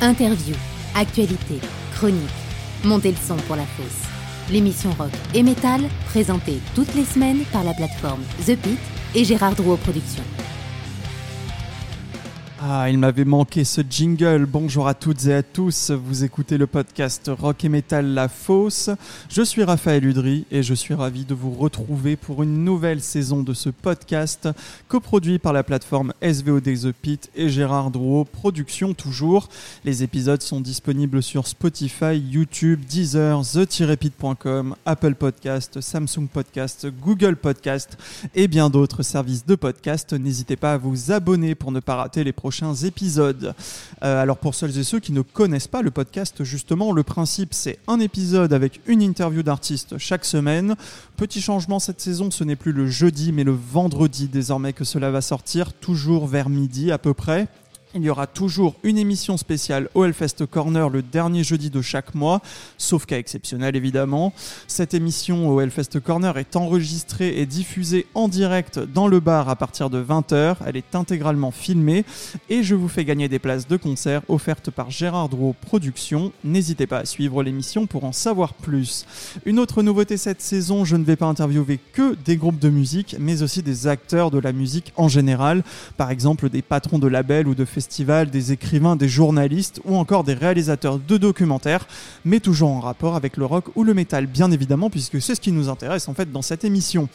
Interview, actualité, chronique. Montez le son pour la fosse. L'émission rock et métal, présentée toutes les semaines par la plateforme The Pit et Gérard Drouot Productions. Ah, il m'avait manqué ce jingle. Bonjour à toutes et à tous. Vous écoutez le podcast Rock et Metal La Fosse. Je suis Raphaël Udry et je suis ravi de vous retrouver pour une nouvelle saison de ce podcast coproduit par la plateforme SVOD The Pit et Gérard Drouot Productions toujours. Les épisodes sont disponibles sur Spotify, YouTube, Deezer, the-pit.com, Apple Podcast, Samsung Podcast, Google Podcast et bien d'autres services de podcast. N'hésitez pas à vous abonner pour ne pas rater les prochains épisodes. Euh, alors pour celles et ceux qui ne connaissent pas le podcast, justement, le principe c'est un épisode avec une interview d'artiste chaque semaine. Petit changement cette saison, ce n'est plus le jeudi mais le vendredi désormais que cela va sortir, toujours vers midi à peu près. Il y aura toujours une émission spéciale au Hellfest Corner le dernier jeudi de chaque mois, sauf cas exceptionnel évidemment. Cette émission au Hellfest Corner est enregistrée et diffusée en direct dans le bar à partir de 20h. Elle est intégralement filmée et je vous fais gagner des places de concert offertes par Gérard Drouot Productions. N'hésitez pas à suivre l'émission pour en savoir plus. Une autre nouveauté cette saison, je ne vais pas interviewer que des groupes de musique, mais aussi des acteurs de la musique en général, par exemple des patrons de labels ou de festivals, des écrivains, des journalistes ou encore des réalisateurs de documentaires, mais toujours en rapport avec le rock ou le métal, bien évidemment, puisque c'est ce qui nous intéresse en fait dans cette émission.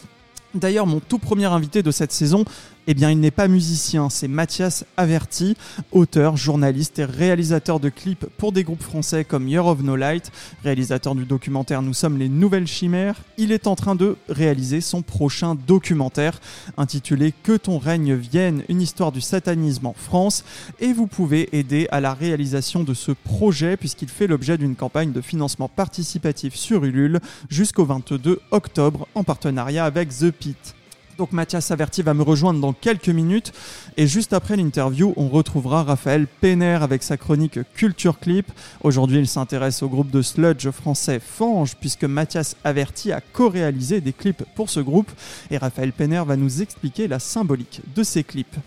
D'ailleurs, mon tout premier invité de cette saison, eh bien, il n'est pas musicien, c'est Mathias Averti, auteur, journaliste et réalisateur de clips pour des groupes français comme Year of No Light, réalisateur du documentaire Nous sommes les nouvelles chimères. Il est en train de réaliser son prochain documentaire intitulé Que ton règne vienne, une histoire du satanisme en France. Et vous pouvez aider à la réalisation de ce projet puisqu'il fait l'objet d'une campagne de financement participatif sur Ulule jusqu'au 22 octobre en partenariat avec The Pit. Donc Mathias Averti va me rejoindre dans quelques minutes et juste après l'interview, on retrouvera Raphaël Penner avec sa chronique Culture Clip. Aujourd'hui, il s'intéresse au groupe de sludge français Fange puisque Mathias Averti a co-réalisé des clips pour ce groupe et Raphaël Penner va nous expliquer la symbolique de ces clips.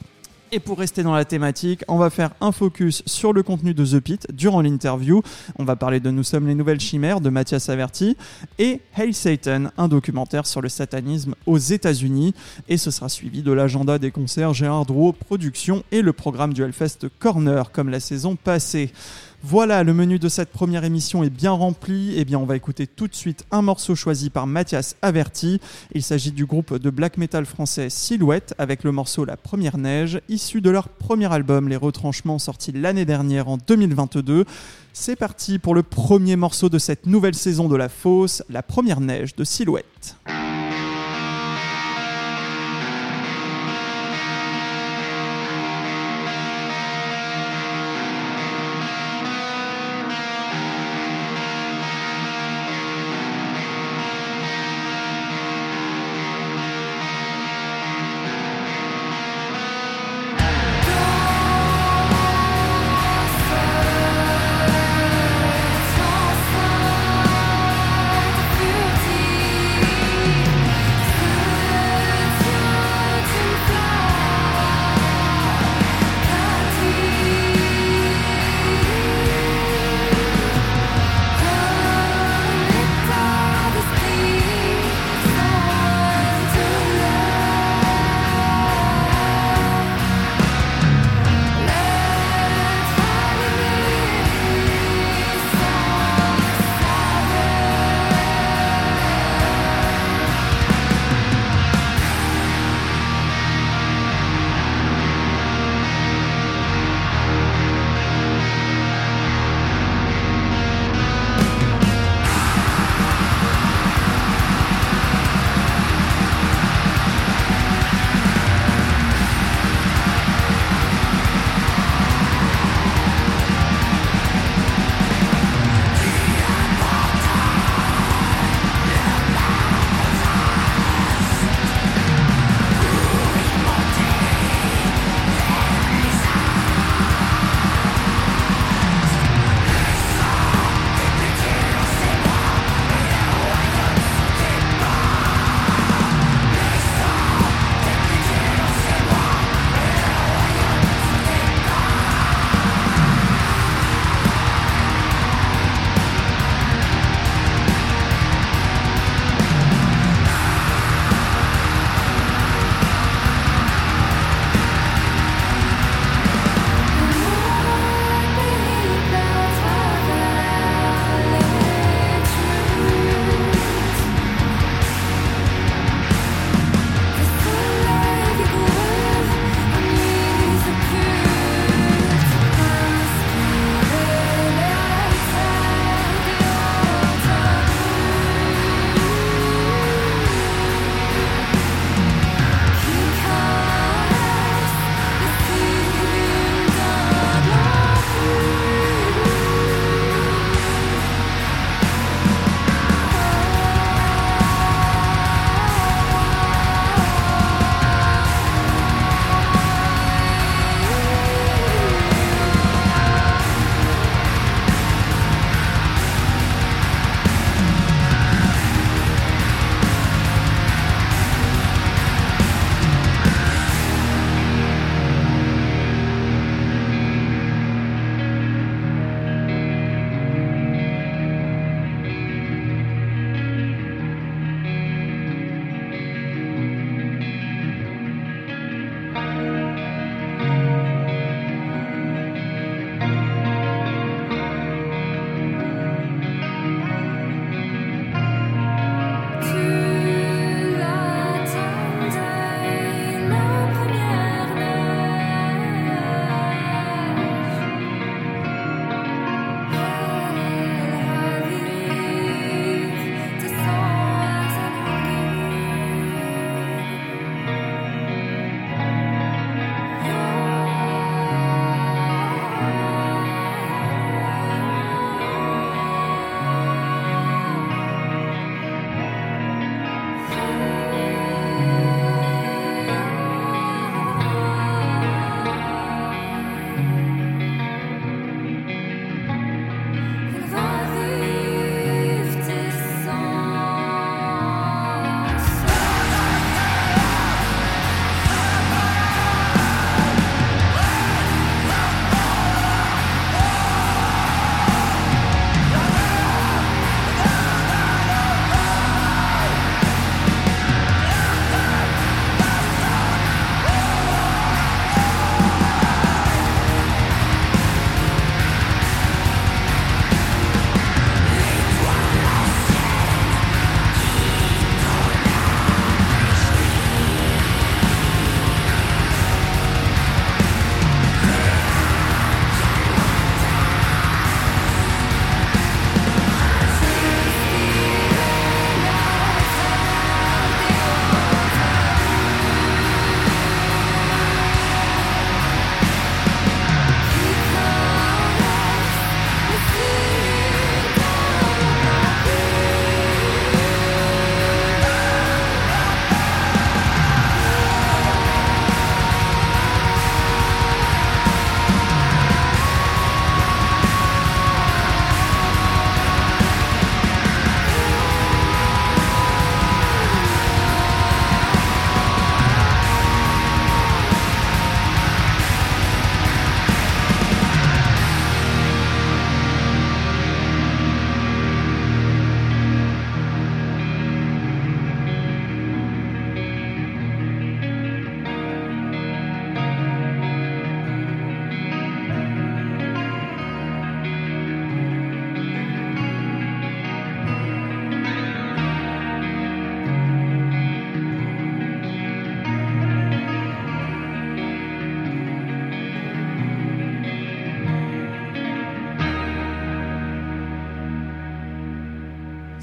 Et pour rester dans la thématique, on va faire un focus sur le contenu de The Pit durant l'interview. On va parler de Nous sommes les nouvelles chimères de Mathias Averti et Hail Satan, un documentaire sur le satanisme aux États-Unis. Et ce sera suivi de l'agenda des concerts Gérard Drouot Productions et le programme du Hellfest Corner comme la saison passée. Voilà, le menu de cette première émission est bien rempli. Eh bien, on va écouter tout de suite un morceau choisi par Mathias Averti. Il s'agit du groupe de black metal français Silhouette avec le morceau La Première Neige, issu de leur premier album Les Retranchements, sorti l'année dernière en 2022. C'est parti pour le premier morceau de cette nouvelle saison de La Fosse, La Première Neige de Silhouette.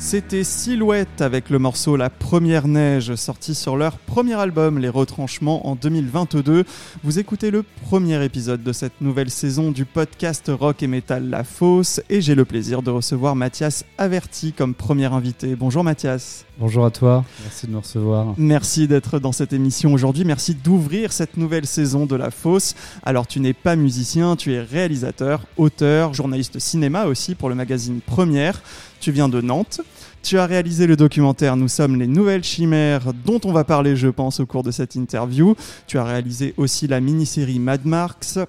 C'était Silhouette avec le morceau La Première Neige, sorti sur leur premier album Les Retranchements en 2022. Vous écoutez le premier épisode de cette nouvelle saison du podcast Rock et Metal La Fosse et j'ai le plaisir de recevoir Mathias Averti comme premier invité. Bonjour Mathias. Bonjour à toi, merci de me recevoir. Merci d'être dans cette émission aujourd'hui, merci d'ouvrir cette nouvelle saison de La Fosse. Alors tu n'es pas musicien, tu es réalisateur, auteur, journaliste cinéma aussi pour le magazine Première. Tu viens de Nantes. Tu as réalisé le documentaire Nous sommes les nouvelles chimères dont on va parler je pense au cours de cette interview. Tu as réalisé aussi la mini-série Mad Marks,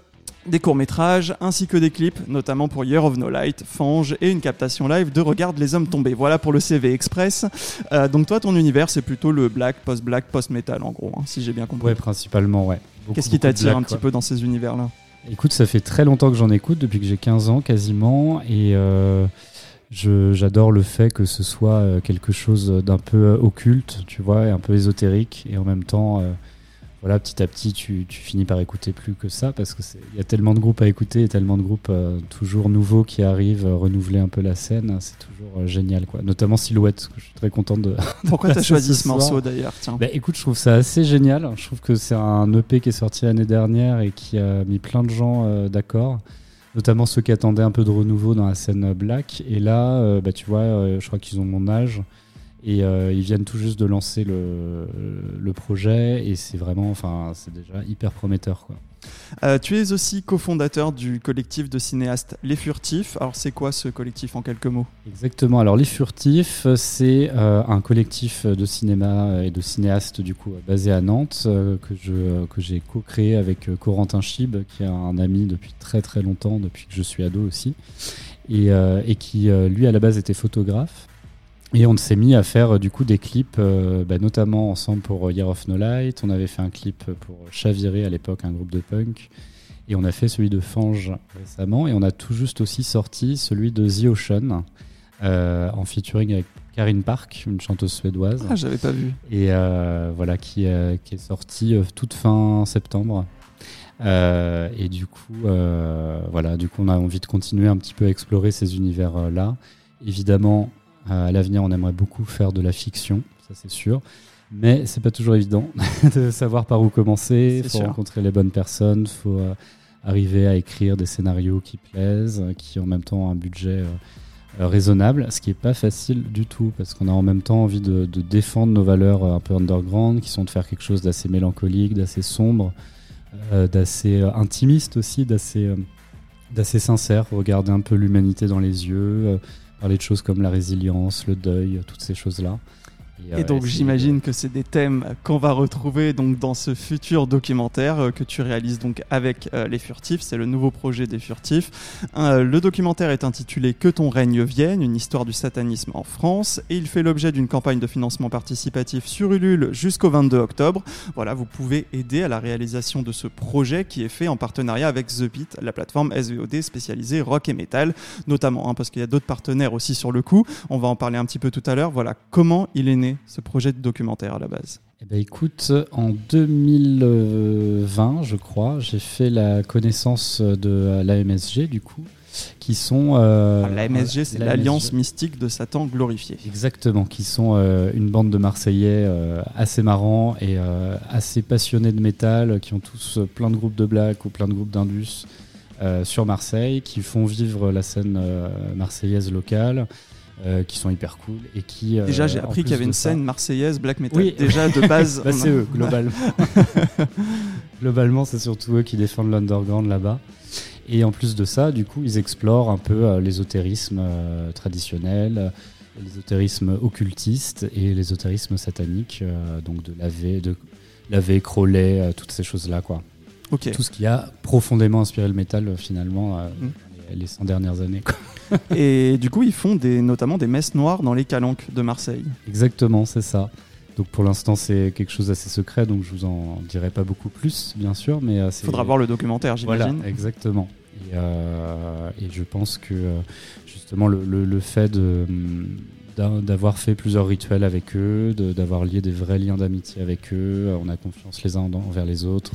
des courts-métrages ainsi que des clips, notamment pour Year of No Light, Fange et une captation live de Regarde les hommes tombés. Voilà pour le CV Express. Euh, donc toi, ton univers, c'est plutôt le black, post-black, post-metal en gros, hein, si j'ai bien compris. Ouais, principalement, ouais. Qu'est-ce qui t'attire un petit peu dans ces univers-là? Écoute, ça fait très longtemps que j'en écoute, depuis que j'ai 15 ans quasiment, et... Euh J'adore le fait que ce soit euh, quelque chose d'un peu euh, occulte, tu vois, et un peu ésotérique, et en même temps, euh, voilà, petit à petit, tu, tu, finis par écouter plus que ça, parce qu'il y a tellement de groupes à écouter, et tellement de groupes toujours nouveaux qui arrivent, renouveler un peu la scène, c'est toujours génial, quoi. Notamment Silhouette, que je suis très content de. Pourquoi tu as choisi ce, morceau d'ailleurs bah, Écoute, je trouve ça assez génial. Je trouve que c'est un EP qui est sorti l'année dernière et qui a mis plein de gens d'accord notamment ceux qui attendaient un peu de renouveau dans la scène black. Et là, euh, bah, tu vois, euh, je crois qu'ils ont mon âge. Et euh, ils viennent tout juste de lancer le, le projet et c'est vraiment, enfin, c'est déjà hyper prometteur. Quoi. Euh, tu es aussi cofondateur du collectif de cinéastes Les Furtifs. Alors c'est quoi ce collectif en quelques mots? Exactement. Alors Les Furtifs, c'est euh, un collectif de cinéma et de cinéastes du coup basé à Nantes que je que j'ai co-créé avec Corentin Chib, qui est un ami depuis très très longtemps, depuis que je suis ado aussi, et, et qui lui à la base était photographe et on s'est mis à faire du coup des clips, euh, bah, notamment ensemble pour Year of No Light. On avait fait un clip pour Chaviré à l'époque, un groupe de punk. Et on a fait celui de Fange récemment. Et on a tout juste aussi sorti celui de The Ocean euh, en featuring avec Karine Park, une chanteuse suédoise. Ah, j'avais pas vu. Et euh, voilà, qui, qui, est sorti toute fin septembre. et du coup, voilà, du coup, on a envie de continuer un petit peu à explorer ces univers-là. Évidemment, à l'avenir, on aimerait beaucoup faire de la fiction, ça c'est sûr. Mais c'est pas toujours évident de savoir par où commencer. Il faut rencontrer les bonnes personnes, il faut euh, arriver à écrire des scénarios qui plaisent, qui en même temps ont un budget euh, euh, raisonnable, ce qui est pas facile du tout parce qu'on a en même temps envie de, de, défendre nos valeurs un peu underground, qui sont de faire quelque chose d'assez mélancolique, d'assez sombre, d'assez intimiste aussi, d'assez d'assez sincère, regarder un peu l'humanité dans les yeux parler de choses comme la résilience, le deuil, toutes ces choses-là. Et, donc j'imagine que c'est des thèmes qu'on va retrouver donc dans ce futur documentaire euh, que tu réalises donc avec euh, les Furtifs. C'est le nouveau projet des Furtifs. Euh, le documentaire est intitulé Que ton règne vienne, une histoire du satanisme en France, et il fait l'objet d'une campagne de financement participatif sur Ulule jusqu'au 22 octobre. Voilà, vous pouvez aider à la réalisation de ce projet qui est fait en partenariat avec The Beat, la plateforme SVOD spécialisée rock et metal, notamment hein, parce qu'il y a d'autres partenaires aussi sur le coup. On va en parler un petit peu tout à l'heure. Voilà comment il est né ce projet de documentaire à la base eh ben, écoute, en 2020, je crois, j'ai fait la connaissance de l'AMSG, du coup, qui sont... Euh, ah, L'AMSG, c'est l'Alliance Mystique de Satan glorifié. Exactement, qui sont euh, une bande de Marseillais euh, assez marrants et assez passionnés de métal, qui ont tous plein de groupes de black ou plein de groupes d'indus sur Marseille, qui font vivre la scène marseillaise locale. Euh, qui sont hyper cool et qui euh, déjà j'ai appris qu'il y avait une scène marseillaise black metal oui. déjà de base bah, c'est eux globalement globalement c'est surtout eux qui défendent l'underground là-bas et en plus de ça du coup ils explorent un peu euh, l'ésotérisme traditionnel l'ésotérisme occultiste et l'ésotérisme satanique donc de laver de laver Crowley toutes ces choses là quoi Ok. tout ce qui a profondément inspiré le métal finalement mm. Les 100 dernières années quoi. et du coup, ils font des, notamment des messes noires dans les calanques de Marseille. Exactement, c'est ça. Donc pour l'instant, c'est quelque chose d'assez secret, donc je vous en dirai pas beaucoup plus, bien sûr. Mais il euh, faudra voir le documentaire, j'imagine. Voilà, exactement. Et, euh, et, je pense que euh, justement le, le, fait de d'avoir fait plusieurs rituels avec eux, d'avoir lié des vrais liens d'amitié avec eux, on a confiance les uns envers les autres.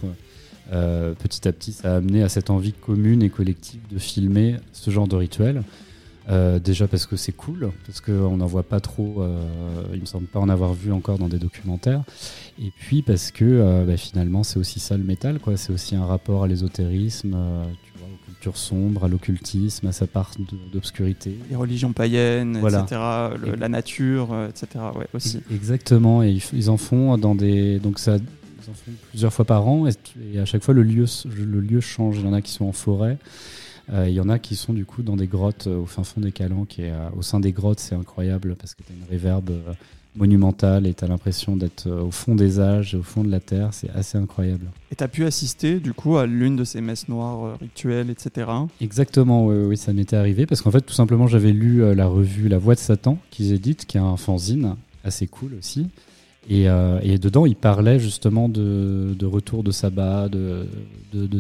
Petit à petit, ça a amené à cette envie commune et collective de filmer ce genre de rituel. Euh, déjà parce que c'est cool, parce qu'on n'en voit pas trop, euh, il me semble pas en avoir vu encore dans des documentaires. Et puis parce que euh, bah, finalement c'est aussi ça le métal, quoi. C'est aussi un rapport à l'ésotérisme, euh, tu vois, aux cultures sombres, à l'occultisme, à sa part d'obscurité. Les religions païennes, Voilà. etc. le- Et- la nature, euh, etc. Ouais, aussi. Exactement, et ils, ils en font dans des. Donc ça, plusieurs fois par an, et, et à chaque fois le lieu, le lieu change. Il y en a qui sont en forêt, euh, il y en a qui sont du coup dans des grottes euh, au fin fond des Calanques, et euh, au sein des grottes, c'est incroyable parce que tu as une réverbe monumentale et tu as l'impression d'être au fond des âges, et au fond de la terre, c'est assez incroyable. Et tu as pu assister, du coup, à l'une de ces messes noires rituelles, etc. Exactement, oui, oui, ça m'était arrivé parce qu'en fait, tout simplement, j'avais lu la revue La Voix de Satan qu'ils éditent, qui est un fanzine assez cool aussi. Et, euh, et dedans, ils parlaient justement de, de retour de sabbat, de,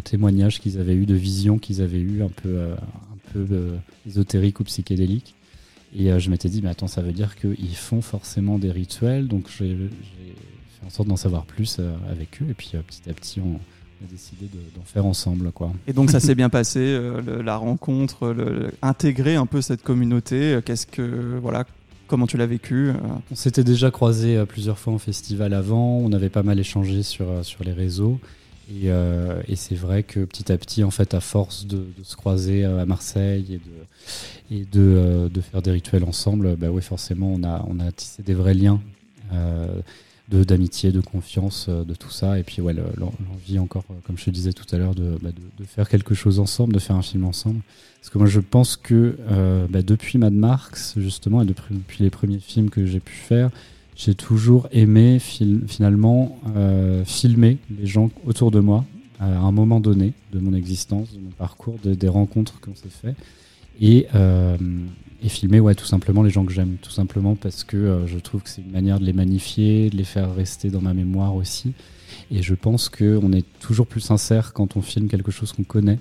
témoignages qu'ils avaient eu, de visions qu'ils avaient eu un peu, euh, un peu euh, ésotériques ou psychédéliques. Et euh, je m'étais dit, mais attends, ça veut dire qu'ils font forcément des rituels. Donc j'ai fait en sorte d'en savoir plus avec eux. Et puis petit à petit, on a décidé de- d'en faire ensemble. quoi. Et donc ça s'est bien passé, la rencontre, intégrer un peu cette communauté. Qu'est-ce que voilà, comment tu l'as vécu euh, On s'était déjà croisés euh, plusieurs fois en festival avant, on avait pas mal échangé sur, euh, sur les réseaux. Et, c'est vrai que petit à petit, en fait, à force de, se croiser à Marseille et de, et de, de faire des rituels ensemble, bah oui, forcément, on a, on a tissé des vrais liens d'amitié, de confiance, de tout ça. Et puis, ouais, le- l'en- l'envie encore, comme je te disais tout à l'heure, bah, de faire quelque chose ensemble, de faire un film ensemble. Parce que moi, je pense que euh, bah, depuis Mad Max, justement, et depuis, les premiers films que j'ai pu faire, j'ai toujours aimé finalement euh, filmer les gens autour de moi à un moment donné de mon existence, de mon parcours, de- des rencontres qu'on s'est fait. Et, euh, filmer tout simplement les gens que j'aime, tout simplement parce que je trouve que c'est une manière de les magnifier, de les faire rester dans ma mémoire aussi. Et je pense qu'on est toujours plus sincère quand on filme quelque chose qu'on connaît.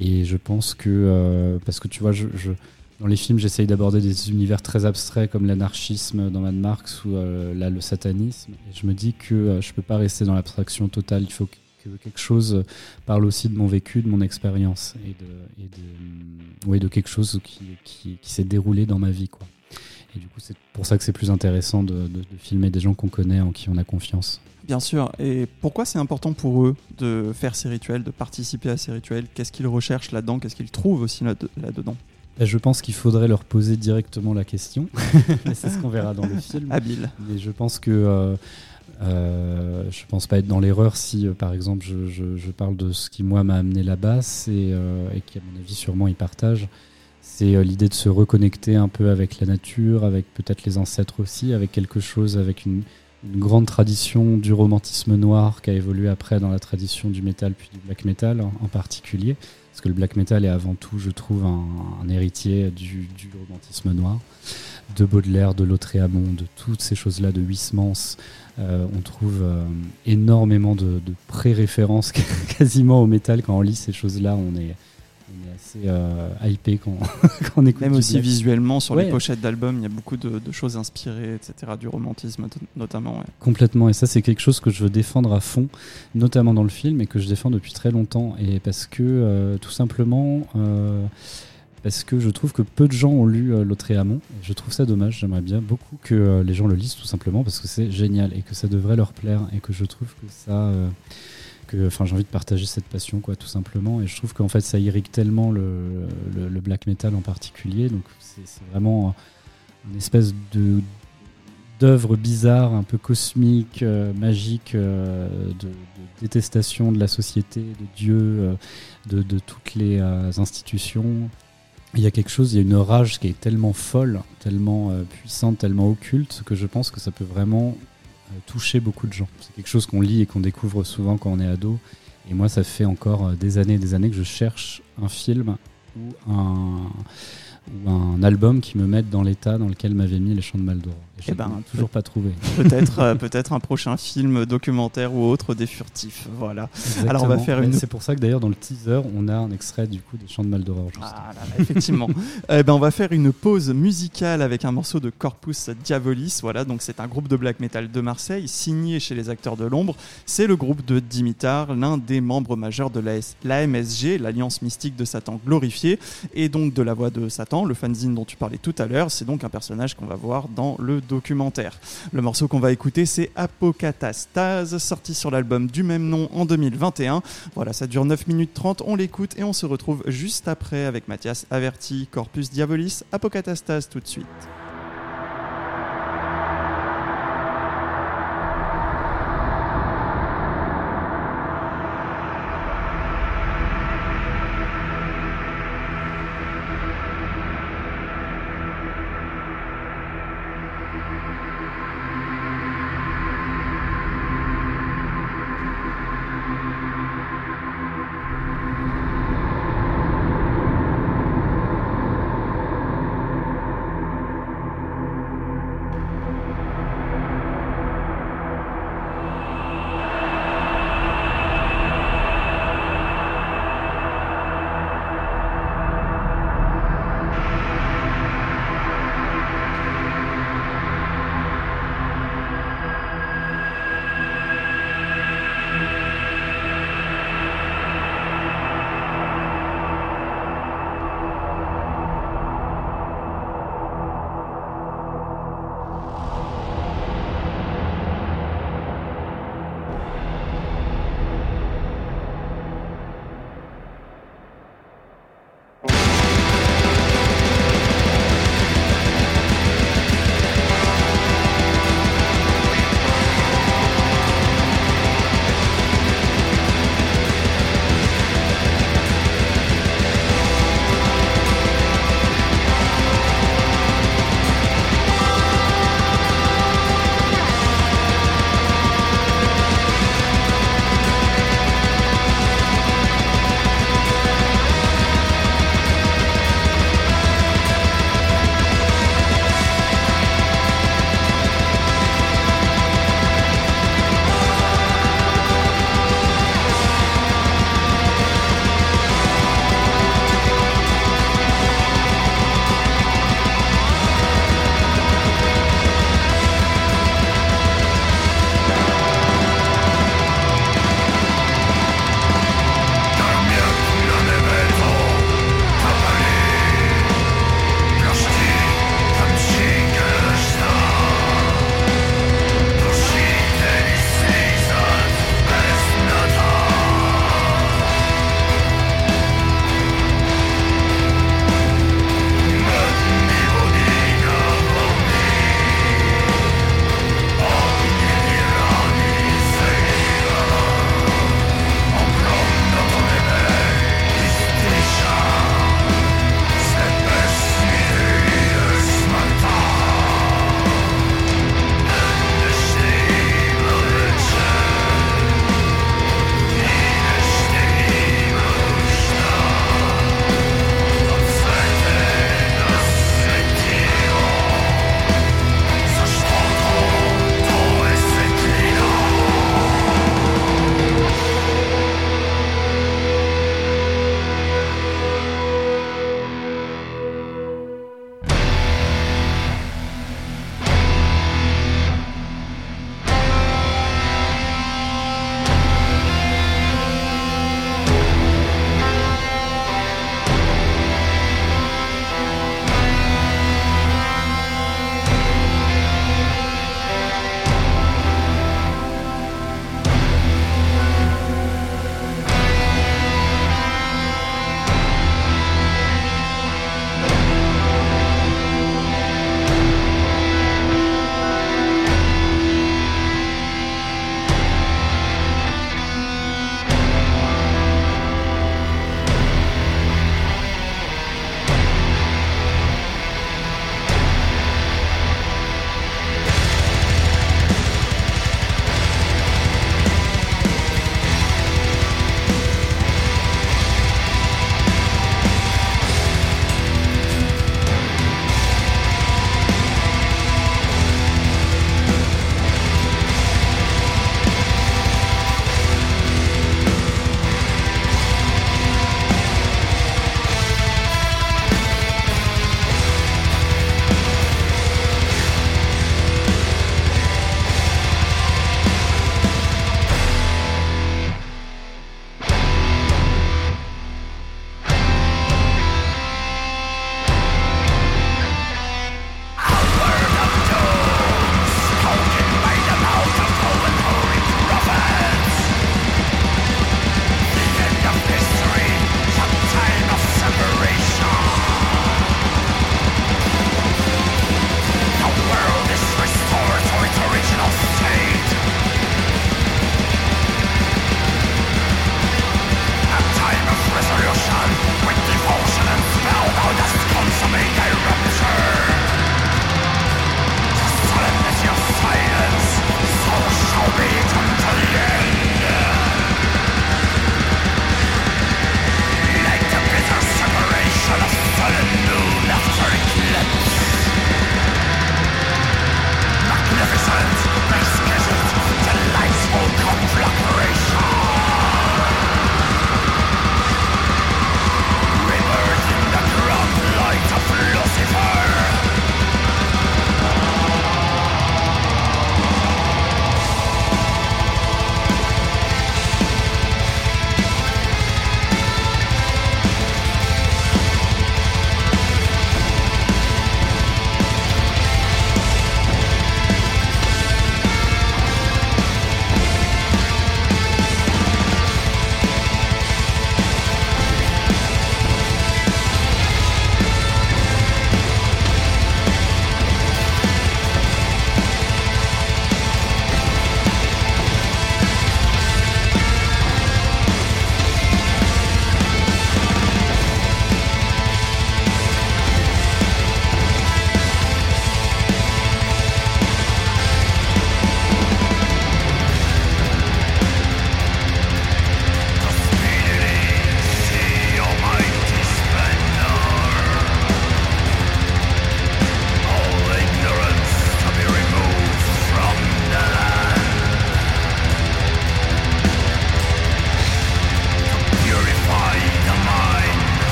Et je pense que, euh, parce que tu vois, je, je- dans les films, j'essaye d'aborder des univers très abstraits comme l'anarchisme dans Mad Max ou euh, là, le satanisme. Et je me dis que euh, je peux pas rester dans l'abstraction totale. Il faut que, que quelque chose parle aussi de mon vécu, de mon expérience et de, et de, ouais, de quelque chose qui, qui, qui s'est déroulé dans ma vie. Quoi. Et du coup, c'est pour ça que c'est plus intéressant de, de- de filmer des gens qu'on connaît, en qui on a confiance. Bien sûr. Et pourquoi c'est important pour eux de faire ces rituels, de participer à ces rituels? Qu'est-ce qu'ils recherchent là-dedans? Qu'est-ce qu'ils trouvent aussi là- là-dedans? Et Je pense qu'il faudrait leur poser directement la question. C'est ce qu'on verra dans le film. Habile. Mais je pense que euh, euh, je pense pas être dans l'erreur si, euh, par exemple, je, je- je parle de ce qui moi m'a amené là-bas, euh, et qui à mon avis sûrement ils partagent. C'est euh, l'idée de se reconnecter un peu avec la nature, avec peut-être les ancêtres aussi, avec quelque chose, avec une, grande tradition du romantisme noir qui a évolué après dans la tradition du métal puis du black metal en, particulier. Parce que le black metal est avant tout, je trouve, un, héritier du, romantisme noir, de Baudelaire, de Lautréamont, de toutes ces choses-là, de Huysmans. Euh, on trouve euh, énormément de, de pré-références quasiment au métal. Quand on lit ces choses-là, on est assez euh, hypé quand, quand on écoute Même aussi black. visuellement, sur Ouais. les pochettes d'albums, il y a beaucoup de, de choses inspirées, etc. Du romantisme not- notamment. ouais. Complètement, et ça c'est quelque chose que je veux défendre à fond, notamment dans le film, et que je défends depuis très longtemps, et parce que euh, tout simplement, euh, parce que je trouve que peu de gens ont lu euh, Lautréamont, je trouve ça dommage, j'aimerais bien beaucoup que euh, les gens le lisent tout simplement, parce que c'est génial, et que ça devrait leur plaire, et que je trouve que ça... euh, enfin, j'ai envie de partager cette passion, quoi, tout simplement. Et je trouve qu'en fait, ça irrigue tellement le, black metal en particulier. Donc, c'est vraiment une espèce de d'œuvre bizarre, un peu cosmique, euh, magique, euh, de, détestation de la société, de Dieu, euh, de, toutes les euh, institutions. Il y a quelque chose, il y a une rage qui est tellement folle, tellement euh, puissante, tellement occulte, que je pense que ça peut vraiment euh, toucher beaucoup de gens. C'est quelque chose qu'on lit et qu'on découvre souvent quand on est ado. Et moi, ça fait encore euh, des années et des années que je cherche un film ou un, ou un album qui me mette dans l'état dans lequel m'avait mis Les Chants de Maldoror. Eh ben, toujours pas trouvé. Peut-être euh, peut-être un prochain film documentaire ou autre des furtifs. Voilà. Alors, on va faire une- C'est pour ça que d'ailleurs dans le teaser, on a un extrait du coup des Chants de Maldoror. Ah là là, effectivement. Eh ben, on va faire une pause musicale avec un morceau de Corpus Diabolis. Voilà, donc c'est un groupe de black metal de Marseille, signé chez les Acteurs de l'Ombre. C'est le groupe de Dimitar, l'un des membres majeurs de l'AMSG, l'Alliance Mystique de Satan glorifié, et donc de la Voix de Satan. Satan, le fanzine dont tu parlais tout à l'heure. C'est donc un personnage qu'on va voir dans le Le morceau qu'on va écouter, c'est Apocatastase, sorti sur l'album du même nom en 2021. Voilà, ça dure 9 minutes 30, on l'écoute et on se retrouve juste après avec Mathias Averti, Corpus Diabolis, Apocatastase tout de suite.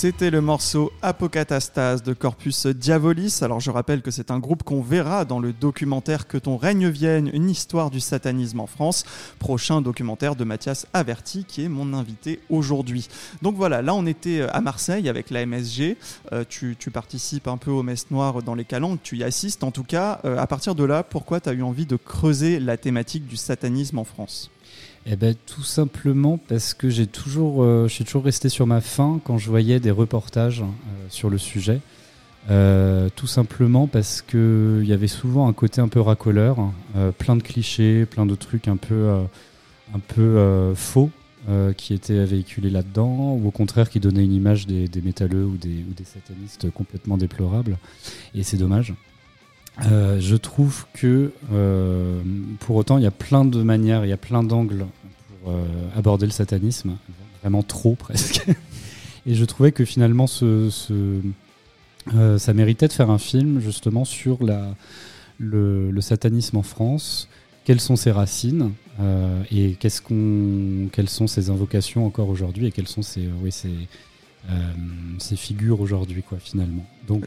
C'était le morceau Apocatastase de Corpus Diabolis. Alors je rappelle que c'est un groupe qu'on verra dans le documentaire Que ton règne vienne, une histoire du satanisme en France, prochain documentaire de Mathias Averti qui est mon invité aujourd'hui. Donc voilà, là on était à Marseille avec la MSG. Euh, tu, participes un peu aux messes noires dans les calendes, tu y assistes en tout cas. Euh, à partir de là, pourquoi tu as eu envie de creuser la thématique du satanisme en France? Eh ben, tout simplement parce que j'ai toujours, euh, toujours resté sur ma faim quand je voyais des reportages euh, sur le sujet. Euh, tout simplement parce qu'il y avait souvent un côté un peu racoleur, plein de clichés, plein de trucs un peu, un peu faux qui étaient véhiculés là-dedans, ou au contraire qui donnaient une image des, métalleux ou des, satanistes complètement déplorables. Et c'est dommage. Je trouve que pour autant, il y a plein de manières, il y a plein d'angles euh, aborder le satanisme, vraiment trop presque. Et je trouvais que finalement, ce, euh, ça méritait de faire un film justement sur la, le, satanisme en France, quelles sont ses racines euh, et qu'est-ce qu'on, quelles sont ses invocations encore aujourd'hui et quelles sont ses, oui, ses, ses figures aujourd'hui, quoi, finalement. Donc,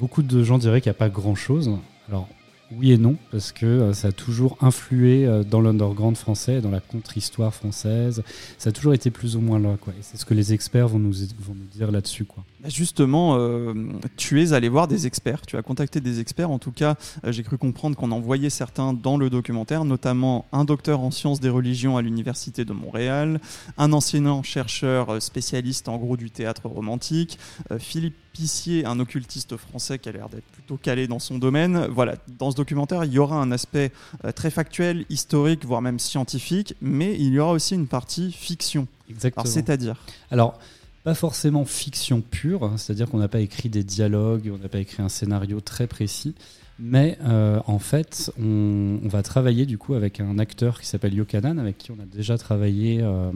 beaucoup de gens diraient qu'il n'y a pas grand-chose. Alors, oui et non, parce que euh, ça a toujours influé euh, dans l'underground français, dans la contre-histoire française. Ça a toujours été plus ou moins là. Quoi. Et c'est ce que les experts vont nous, vont nous dire là-dessus. Quoi. Bah, justement, euh, tu es allé voir des experts, tu as contacté des experts. En tout cas, j'ai cru comprendre qu'on en voyait certains dans le documentaire, notamment un docteur en sciences des religions à l'Université de Montréal, un enseignant chercheur spécialiste en gros du théâtre romantique, Philippe Pissier, un occultiste français qui a l'air d'être plutôt calé dans son domaine. Voilà, dans ce documentaire, il y aura un aspect euh, très factuel, historique, voire même scientifique, mais il y aura aussi une partie fiction. Exactement. C'est-à-dire? Alors, pas forcément fiction pure, hein, c'est-à-dire qu'on n'a pas écrit des dialogues, on n'a pas écrit un scénario très précis, mais euh, en fait, on, va travailler du coup avec un acteur qui s'appelle Yokanan, avec qui on a déjà travaillé euh,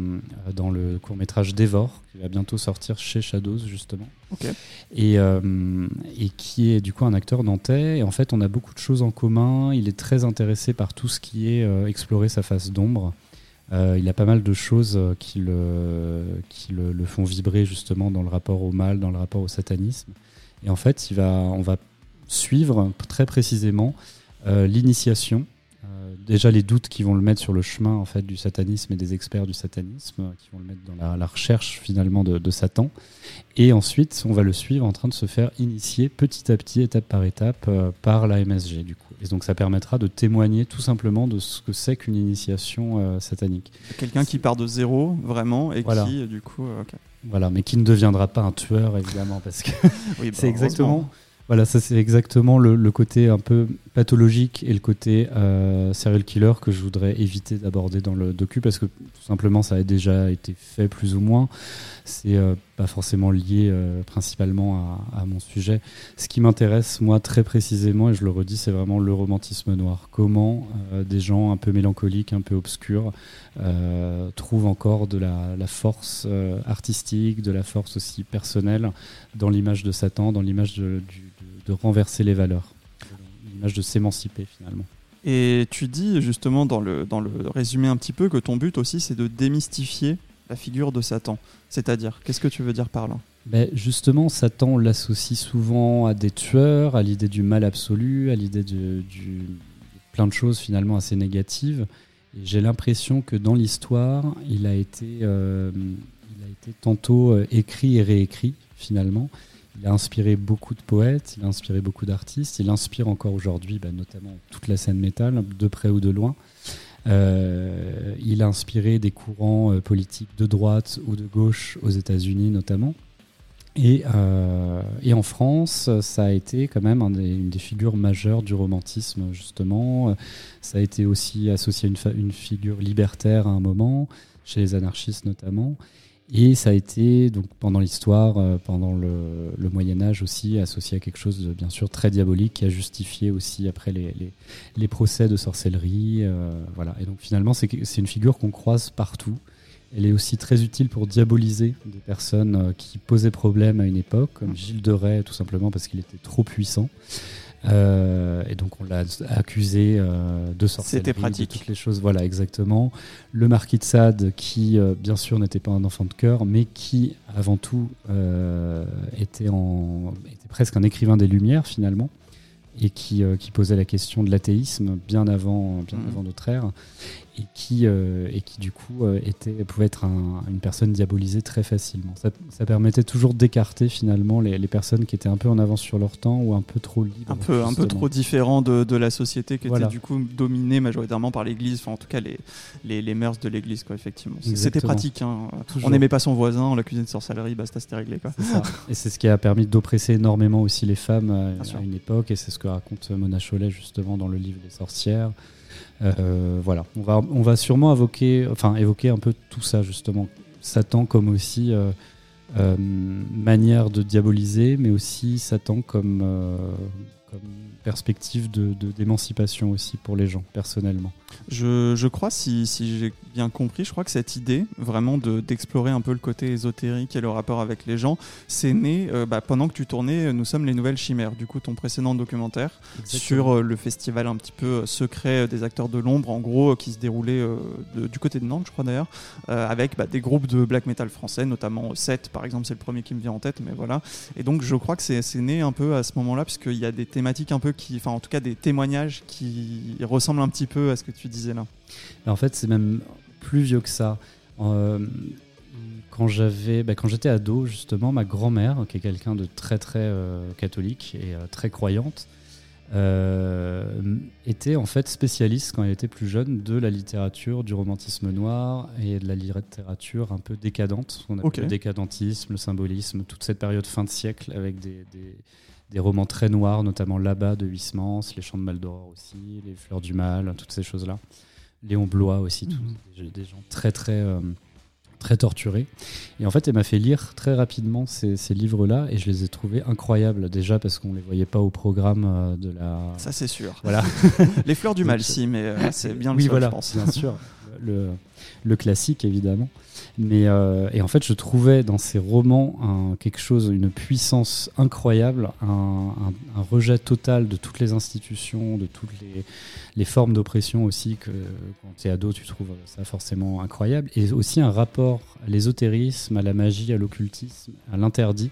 dans le court métrage Dévore, qui va bientôt sortir chez Shadows justement. Et, euh, et, qui est du coup un acteur nantais. Et en fait, on a beaucoup de choses en commun. Il est très intéressé par tout ce qui est explorer sa face d'ombre. Il a pas mal de choses qui, le, qui le, font vibrer justement dans le rapport au mal, dans le rapport au satanisme. Et en fait, il va, on va suivre très précisément euh, l'initiation, euh, déjà les doutes qui vont le mettre sur le chemin en fait du satanisme et des experts du satanisme, euh, qui vont le mettre dans la, recherche finalement de, Satan, et ensuite on va le suivre en train de se faire initier petit à petit, étape par étape, par la MSG du coup. Et donc ça permettra de témoigner tout simplement de ce que c'est qu'une initiation satanique. Quelqu'un qui part de zéro vraiment et qui du coup. Voilà, mais qui ne deviendra pas un tueur évidemment parce que oui, c'est bah, exactement. Voilà, ça c'est exactement le, côté un peu pathologique et le côté euh, serial killer que je voudrais éviter d'aborder dans le docu parce que tout simplement ça a déjà été fait plus ou moins. C'est euh, pas forcément lié euh, principalement à, mon sujet. Ce qui m'intéresse moi très précisément et je le redis, c'est vraiment le romantisme noir. Comment des gens un peu mélancoliques, un peu obscurs trouvent encore de la, force artistique, de la force aussi personnelle dans l'image de Satan, dans l'image du de renverser les valeurs, l'image de s'émanciper finalement. Et tu dis justement dans le, dans le résumé un petit peu que ton but aussi c'est de démystifier la figure de Satan. C'est-à-dire, qu'est-ce que tu veux dire par là? Ben Justement, Satan l'associe souvent à des tueurs, à l'idée du mal absolu, à l'idée de, plein de choses finalement assez négatives. J'ai l'impression que dans l'histoire, il, a été, euh, tantôt euh, écrit et réécrit finalement. Il a inspiré beaucoup de poètes, il a inspiré beaucoup d'artistes, il inspire encore aujourd'hui bah, notamment toute la scène métal, de près ou de loin. Euh, il a inspiré des courants euh, politiques de droite ou de gauche aux États-Unis notamment. Et, euh, et, en France, ça a été quand même une des figures majeures du romantisme, justement. Ça a été aussi associé à une, une figure libertaire à un moment, chez les anarchistes notamment. Et ça a été, donc, pendant l'histoire, euh, pendant le, Moyen Âge aussi, associé à quelque chose de bien sûr très diabolique qui a justifié aussi après les, procès de sorcellerie. Euh, voilà. Et donc finalement, c'est une figure qu'on croise partout. Elle est aussi très utile pour diaboliser des personnes euh, qui posaient problème à une époque, comme Gilles de Rais, tout simplement parce qu'il était trop puissant. Et donc on l'a accusé de sorcellerie, C'était pratique. de toutes les choses. Voilà, exactement. Le marquis de Sade, qui bien sûr n'était pas un enfant de cœur, mais qui avant tout était, en, était presque un écrivain des Lumières finalement et qui, qui posait la question de l'athéisme bien avant, bien Mhm. avant notre ère et qui, euh, et qui du coup euh, était, pouvait être un- une personne diabolisée très facilement. Ça, ça permettait toujours d'écarter finalement les, les personnes qui étaient un peu en avance sur leur temps ou un peu trop libres. un peu, un peu trop différent de, de la société qui Voilà. était du coup dominée majoritairement par l'Église, enfin en tout cas les, les, les mœurs de l'Église quoi effectivement. C'était pratique, hein. On n'aimait pas son voisin, on l'accusait de sorcellerie, basta c'était réglé quoi. Ça. Et c'est ce qui a permis d'oppresser énormément aussi les femmes Bien à, une époque, et c'est ce que raconte Mona Chollet justement dans le livre Les sorcières. Euh, voilà, on va, sûrement évoquer, un peu tout ça justement. Satan comme aussi euh, euh, manière de diaboliser, mais aussi Satan comme, perspective de- de- d'émancipation aussi pour les gens, personnellement. Je, je crois, si, si j'ai bien compris, je crois que cette idée vraiment de- d'explorer un peu le côté ésotérique et le rapport avec les gens, c'est né euh, bah, pendant que tu tournais euh, Nous sommes les nouvelles chimères, du coup ton précédent documentaire sur euh, le festival un petit peu secret des acteurs de l'ombre, en gros, qui se déroulait euh, de- du côté de Nantes, je crois d'ailleurs, avec bah, des groupes de black metal français, notamment 7 par exemple, c'est le premier qui me vient en tête, mais voilà. Et donc je crois que c'est né un peu à ce moment-là, puisqu'il y a des thématiques un peu qui, enfin en tout cas des témoignages qui ressemblent un petit peu à ce que tu disais là. En fait, c'est même plus vieux que ça. Euh, quand j'avais, bah, quand j'étais ado, justement, ma grand-mère, qui est quelqu'un de très très euh, catholique et euh, très croyante, était en fait spécialiste quand elle était plus jeune de la littérature, du romantisme noir et de la littérature un peu décadente, ce qu'on appelle le décadentisme, le symbolisme, toute cette période fin de siècle avec des, des- des romans très noirs, notamment Là-bas de Huysmans, Les Chants de Maldoror aussi, Les Fleurs du Mal, toutes ces choses-là. Léon Blois aussi, tous Mhm. des, gens très très euh, très torturés. Et en fait, elle m'a fait lire très rapidement ces, ces livres-là et je les ai trouvés incroyables déjà parce qu'on les voyait pas au programme euh, de la. Ça c'est sûr. Voilà. Les fleurs du mal, Donc, si, mais euh, c'est bien le oui, seul, voilà, je pense. bien sûr, le, le classique évidemment. Mais euh, et en fait, je trouvais dans ces romans un- quelque chose, une puissance incroyable, un, rejet total de toutes les institutions, de toutes les, formes d'oppression aussi que quand tu es ado, tu trouves ça forcément incroyable, et aussi un rapport à l'ésotérisme, à la magie, à l'occultisme, à l'interdit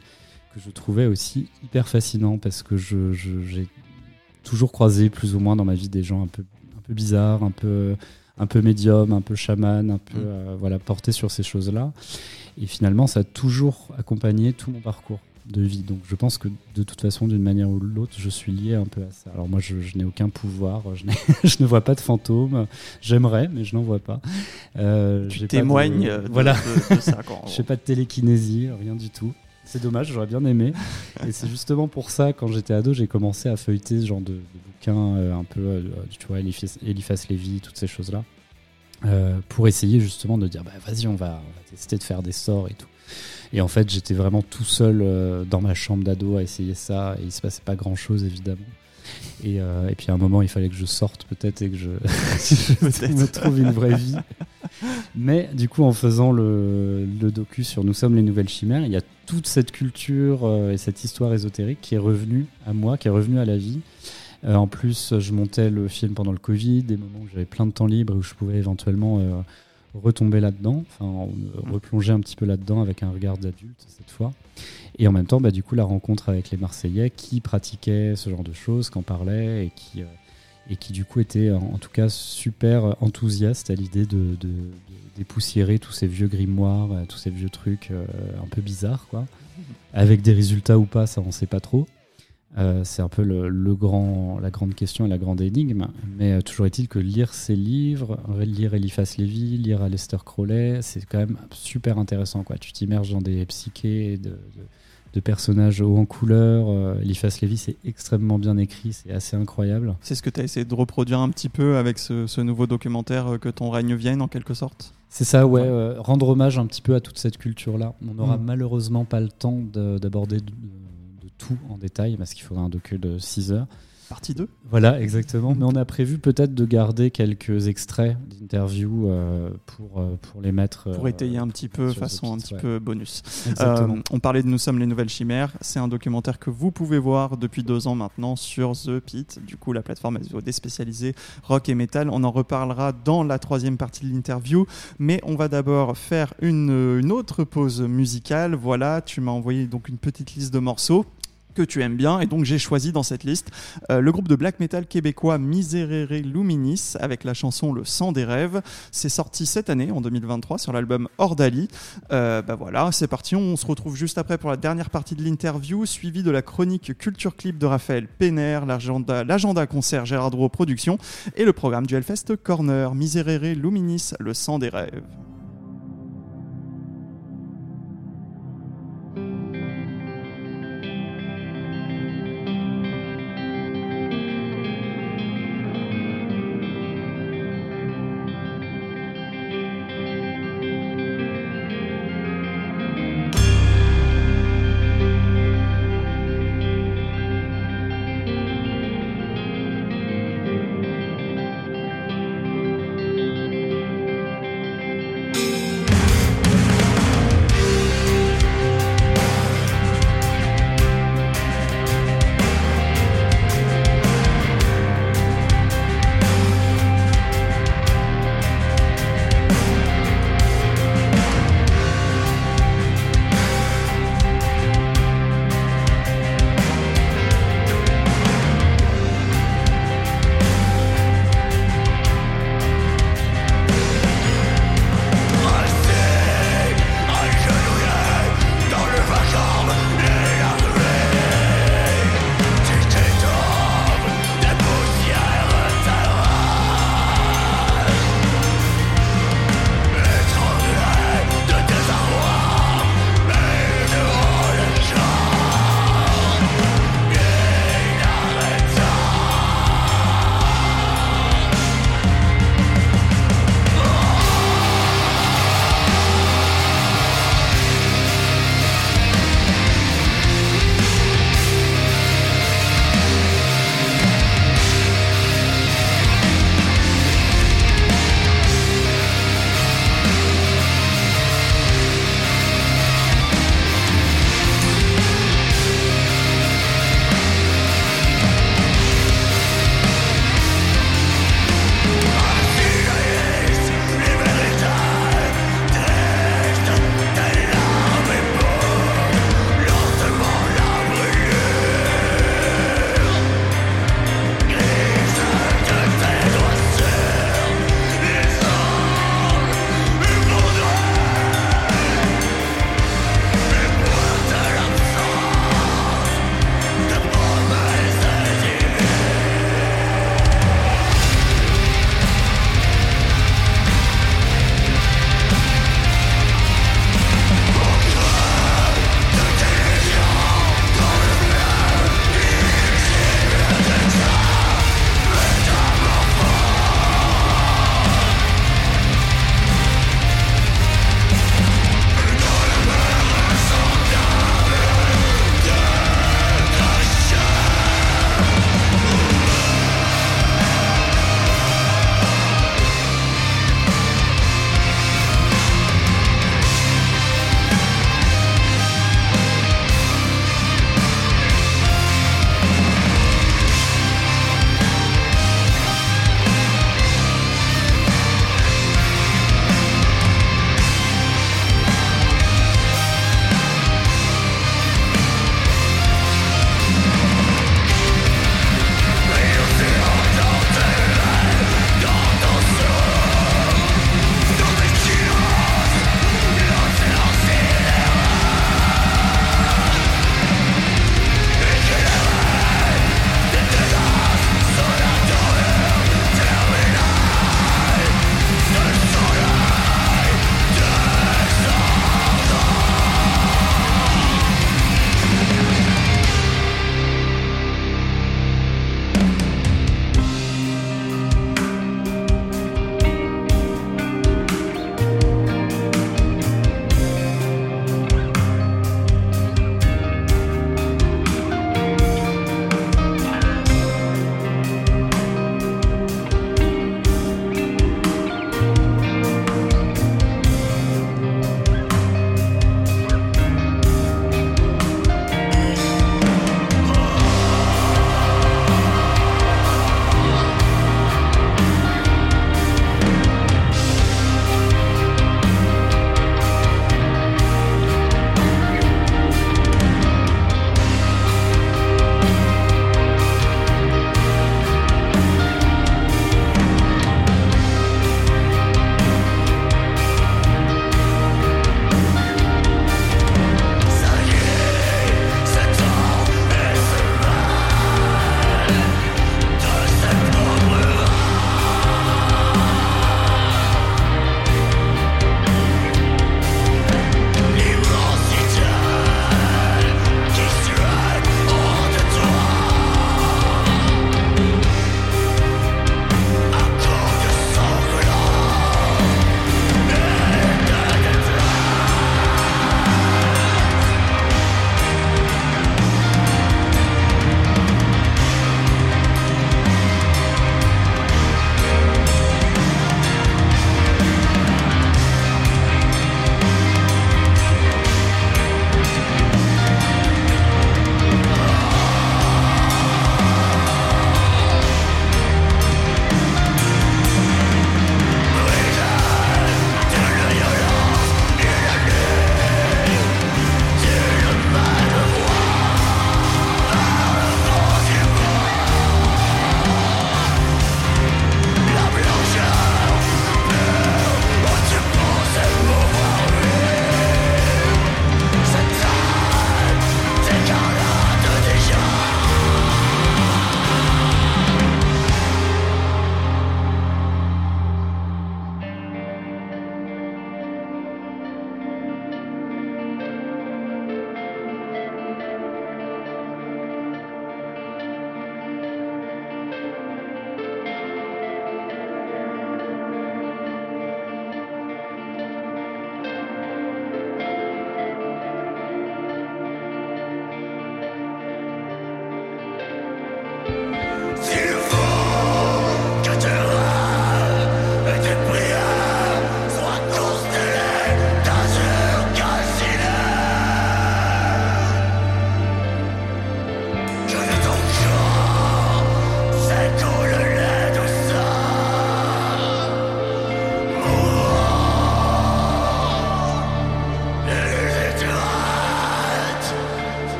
que je trouvais aussi hyper fascinant parce que j'ai toujours croisé plus ou moins dans ma vie des gens un peu, un peu bizarres, un peu, un peu médium, un peu chaman, un peu Mm. euh, voilà, porté sur ces choses-là. Et finalement, ça a toujours accompagné tout mon parcours de vie. Donc je pense que de toute façon, d'une manière ou de l'autre, je suis lié un peu à ça. Alors moi, je, je n'ai aucun pouvoir, je, n'ai- je ne vois pas de fantômes. J'aimerais, mais je n'en vois pas. Euh, Tu pas de- témoignes euh, de, voilà. de- de ça. Je gros. pas de télékinésie, rien du tout. C'est dommage, j'aurais bien aimé. Et c'est justement pour ça, quand j'étais ado, j'ai commencé à feuilleter ce genre de, de bouquins euh, un peu, euh, tu vois, Eliphas, Eliphas Lévy, toutes ces choses-là, euh, pour essayer justement de dire, bah, vas-y, on va, on va tester de faire des sorts et tout. Et en fait, j'étais vraiment tout seul euh, dans ma chambre d'ado à essayer ça, et il se passait pas grand-chose, évidemment. Et, euh, et puis à un moment, il fallait que je sorte peut-être et que je, je me trouve une vraie vie. Mais du coup, en faisant le, docu sur Nous sommes les nouvelles chimères, il y a toute cette culture euh, et cette histoire ésotérique qui est revenue à moi, qui est revenue à la vie. Euh, en plus, je montais le film pendant le Covid, des moments où j'avais plein de temps libre et où je pouvais éventuellement euh, retomber là-dedans, enfin replonger un petit peu là-dedans avec un regard d'adulte cette fois. Et en même temps, bah, du coup, la rencontre avec les Marseillais qui pratiquaient ce genre de choses, qui en parlaient et qui, et qui du coup étaient en, tout cas super enthousiastes à l'idée de, dépoussiérer tous ces vieux grimoires, euh, tous ces vieux trucs euh, un peu bizarres, quoi. Avec des résultats ou pas, ça on sait pas trop. Euh, c'est un peu le, grand, la grande question et la grande énigme. Mais toujours est-il que lire ces livres, lire Eliphas Lévy, lire Aleister Crowley, c'est quand même super intéressant. Quoi. Tu t'immerges dans des psychés de, de personnages hauts en couleur. Euh, Eliphas Lévy, c'est extrêmement bien écrit, c'est assez incroyable. C'est ce que tu as essayé de reproduire un petit peu avec ce, ce nouveau documentaire euh, Que ton règne vienne, en quelque sorte? C'est ça, ouais, euh, rendre hommage un petit peu à toute cette culture-là. On n'aura Mm. malheureusement pas le temps de- d'aborder de, de tout en détail parce qu'il faudra un docu de 6 heures. Partie 2. Voilà, exactement. Mais on a prévu peut-être de garder quelques extraits d'interviews euh, pour, euh, pour les mettre. Pour euh, étayer un petit peu, sur façon un petit peu bonus. Exactement. Euh, on parlait de Nous sommes les nouvelles chimères. C'est un documentaire que vous pouvez voir depuis deux ans maintenant sur The Pit. Du coup, la plateforme SVOD spécialisée rock et metal. On en reparlera dans la troisième partie de l'interview. Mais on va d'abord faire une, une autre pause musicale. Voilà, tu m'as envoyé donc une petite liste de morceaux que tu aimes bien et donc j'ai choisi dans cette liste euh, le groupe de black metal québécois Miserere Luminis avec la chanson Le sang des rêves. C'est sorti cette année en 2023 sur l'album Ordali euh, bah voilà c'est parti. On se retrouve juste après pour la dernière partie de l'interview suivie de la chronique culture clip de Raphaël Penner l'agenda concert Gérard Drouot Productions et le programme du Hellfest Corner. Miserere Luminis Le sang des rêves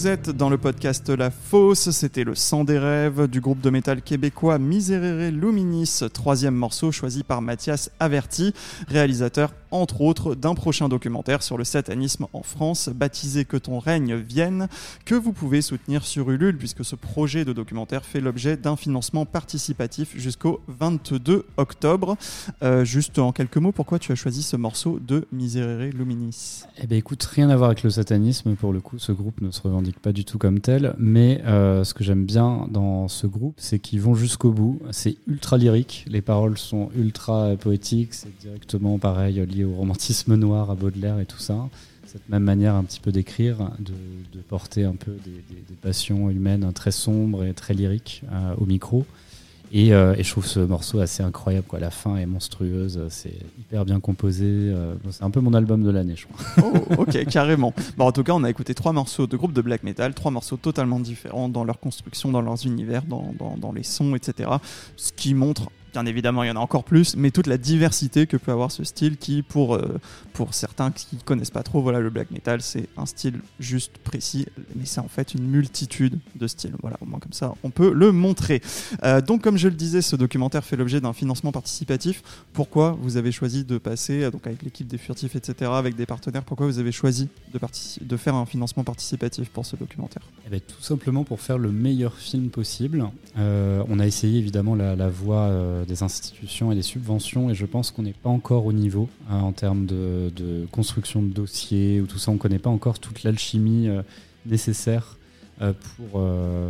Vous êtes dans le podcast La Fosse, c'était le sang des rêves du groupe de métal québécois Miserere Luminis, troisième morceau choisi par Mathias Averti, réalisateur entre autres d'un prochain documentaire sur le satanisme en France, baptisé Que ton règne vienne, que vous pouvez soutenir sur Ulule puisque ce projet de documentaire fait l'objet d'un financement participatif jusqu'au 22 octobre. Euh, juste en quelques mots, pourquoi tu as choisi ce morceau de Miserere Luminis? Eh bien écoute, rien à voir avec le satanisme pour le coup, ce groupe ne se revendique pas du tout comme tel, mais euh, ce que j'aime bien dans ce groupe, c'est qu'ils vont jusqu'au bout, c'est ultra lyrique, les paroles sont ultra poétiques, c'est directement pareil au romantisme noir à Baudelaire et tout ça. Cette même manière un petit peu d'écrire, de, porter un peu des, passions humaines très sombres et très lyriques euh, au micro. Euh, et, je trouve ce morceau assez incroyable. Quoi. La fin est monstrueuse, c'est hyper bien composé. Euh, c'est un peu mon album de l'année, je crois. Oh, ok, carrément. Bon, en tout cas, on a écouté trois morceaux de groupe de black metal, trois morceaux totalement différents dans leur construction, dans leurs univers, dans, dans, dans les sons, etc. Ce qui montre Bien évidemment, il y en a encore plus, mais toute la diversité que peut avoir ce style qui, pour, euh, pour certains qui ne connaissent pas trop, voilà, le black metal, c'est un style juste précis, mais c'est en fait une multitude de styles. Voilà, au moins comme ça, on peut le montrer. Euh, donc, comme je le disais, ce documentaire fait l'objet d'un financement participatif. Pourquoi vous avez choisi de passer, euh, donc avec l'équipe des furtifs, etc., avec des partenaires, pourquoi vous avez choisi de, faire un financement participatif pour ce documentaire? Eh ben, Tout simplement pour faire le meilleur film possible. on a essayé évidemment la, voie des institutions et des subventions et je pense qu'on n'est pas encore au niveau hein, en termes de, construction de dossiers ou tout ça. On ne connaît pas encore toute l'alchimie euh, nécessaire euh, pour,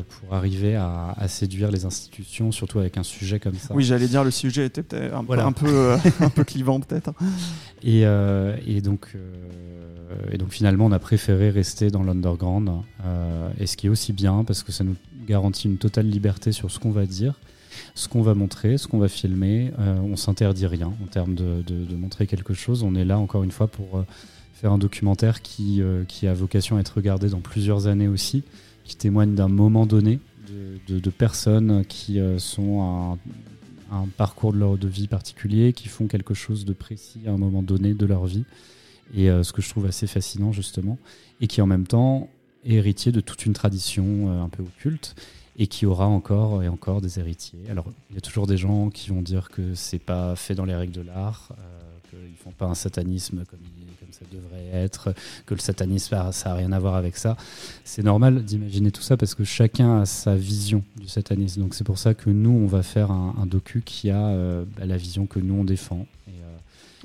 pour arriver à, séduire les institutions, surtout avec un sujet comme ça. Oui, j'allais dire le sujet était peut-être un, un, peu, un peu clivant peut-être. Et, et, donc, et donc finalement, on a préféré rester dans l'underground. et ce qui est aussi bien parce que ça nous garantit une totale liberté sur ce qu'on va dire ce qu'on va montrer, ce qu'on va filmer. Euh, on s'interdit rien en termes de, montrer quelque chose. On est là encore une fois pour euh, faire un documentaire qui, euh, qui a vocation à être regardé dans plusieurs années aussi, qui témoigne d'un moment donné de, personnes qui sont à un, parcours de leur de vie particulier, qui font quelque chose de précis à un moment donné de leur vie. Et ce que je trouve assez fascinant justement, et qui en même temps est héritier de toute une tradition un peu occulte et qui aura encore et encore des héritiers. Alors, il y a toujours des gens qui vont dire que c'est pas fait dans les règles de l'art, euh, qu'ils font pas un satanisme comme, comme, ça devrait être, que le satanisme ça n'a rien à voir avec ça. C'est normal d'imaginer tout ça parce que chacun a sa vision du satanisme. Donc c'est pour ça que nous on va faire un, docu qui a euh, bah, la vision que nous on défend.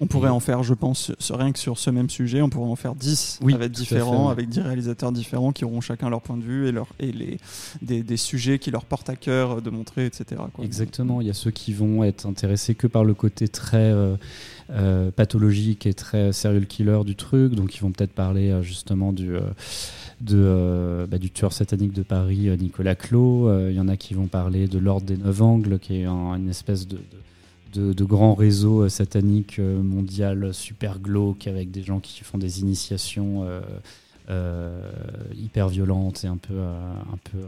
On pourrait en faire, je pense, rien que sur ce même sujet, on pourrait en faire 10 oui, avec différents, avec 10 réalisateurs différents qui auront chacun leur point de vue et, leur, et les, des, sujets qui leur portent à cœur de montrer, etc. Exactement, il y a ceux qui vont être intéressés que par le côté très euh, euh, pathologique et très serial killer du truc, donc ils vont peut-être parler euh, justement du... de, bah, du tueur satanique de Paris, Nicolas Clos. Il y en a qui vont parler de l'Ordre des Neuf Angles, qui est une espèce de de, grands réseaux euh, sataniques euh, mondial super glauques avec des gens qui font des initiations euh, hyper violentes et un peu, un peu,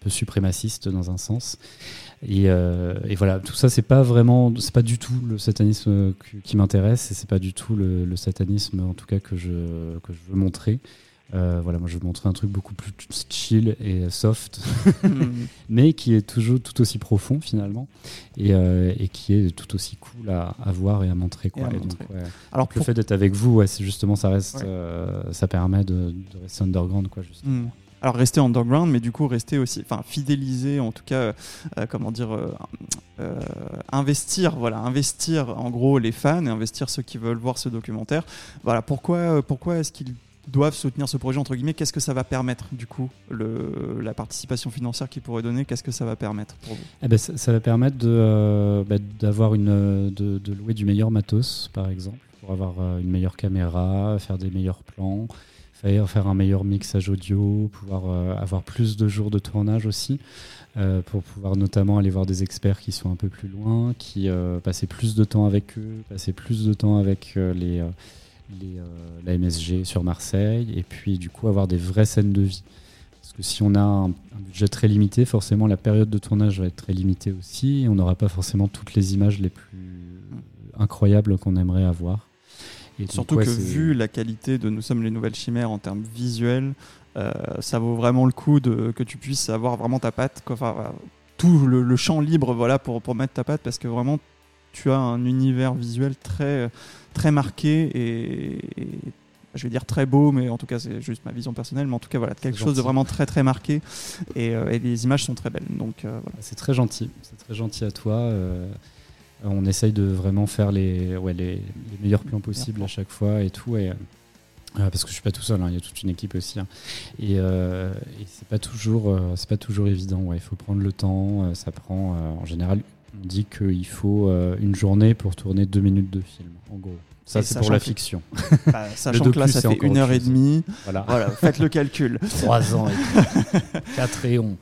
peu dans un sens. Et, voilà, tout ça, c'est pas vraiment, c'est pas du tout le satanisme qui, m'intéresse et c'est pas du tout le, le, satanisme, en tout cas, que je, que je veux montrer. Euh, voilà, moi je vais montrer un truc beaucoup plus chill et soft, mais qui est toujours tout aussi profond finalement, et, euh, et qui est tout aussi cool à, à, voir et à montrer. Quoi. Donc, Alors le fait d'être avec vous, ouais, c'est justement ça reste, euh, ça permet de, de, rester underground, quoi. Justement. Hmm. Alors rester underground, mais du coup rester aussi, enfin fidéliser, en tout cas, comment dire, investir, voilà, investir en gros les fans et investir ceux qui veulent voir ce documentaire. Voilà, pourquoi, pourquoi est-ce qu'il doivent soutenir ce projet entre guillemets Qu'est-ce que ça va permettre du coup la participation financière qu'ils pourraient donner Qu'est-ce que ça va permettre pour vous? Eh ben, ça, va permettre de, euh, bah, d'avoir une de, louer du meilleur matos par exemple pour avoir euh, une meilleure caméra, faire des meilleurs plans, faire, faire un meilleur mixage audio, pouvoir euh, avoir plus de jours de tournage aussi. pour pouvoir notamment aller voir des experts qui sont un peu plus loin, qui passer plus de temps avec eux, passer plus de temps avec les, les, euh, la MSG sur Marseille, et puis du coup avoir des vraies scènes de vie. Parce que si on a un, budget très limité, forcément la période de tournage va être très limitée aussi, et on n'aura pas forcément toutes les images les plus incroyables qu'on aimerait avoir. Et Surtout que vu la qualité de Nous sommes les nouvelles chimères en termes visuels, euh, ça vaut vraiment le coup de, que tu puisses avoir vraiment ta patte, quoi. Enfin, voilà, tout le, le champ libre voilà, pour, pour mettre ta patte parce que vraiment tu as un univers visuel très, très marqué et, et je vais dire très beau, mais en tout cas c'est juste ma vision personnelle, mais en tout cas voilà, quelque chose de vraiment très très marqué et, euh, et les images sont très belles. Donc euh, voilà. C'est très gentil, c'est très gentil à toi. euh, on essaye de vraiment faire les, ouais, les, les meilleurs plans possibles à chaque fois et tout. Et, euh, parce que je suis pas tout seul, hein, il y a toute une équipe aussi. hein. Et, et c'est pas toujours, c'est pas toujours évident. Ouais, il faut prendre le temps. ça prend, en général, on dit qu'il faut euh, une journée pour tourner deux minutes de film. En gros, ça c'est pour la que- fiction. Bah, sachant que là ça fait une heure et demie, Voilà, voilà, faites le calcul. trois ans, et 4 et on.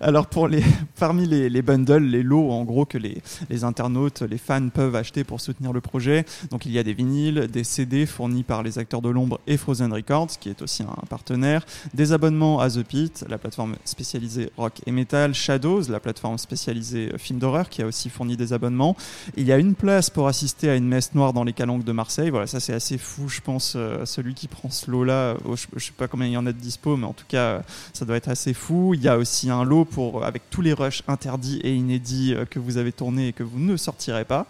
Alors pour les, parmi les, les bundles, les lots en gros que les, les internautes, les fans peuvent acheter pour soutenir le projet, donc il y a des vinyles, des CD fournis par les acteurs de l'ombre et Frozen Records, qui est aussi un partenaire, des abonnements à The Pit, la plateforme spécialisée rock et metal, Shadows, la plateforme spécialisée film d'horreur, qui a aussi fourni des abonnements. Il y a une place pour assister à une messe noire dans les de Marseille. Voilà, ça c'est assez fou, je pense. euh, celui qui prend ce lot-là, euh, je, je sais pas combien il y en a de dispo, mais en tout cas, euh, ça doit être assez fou. Il y a aussi un lot pour avec tous les rushs interdits et inédits euh, que vous avez tournés et que vous ne sortirez pas.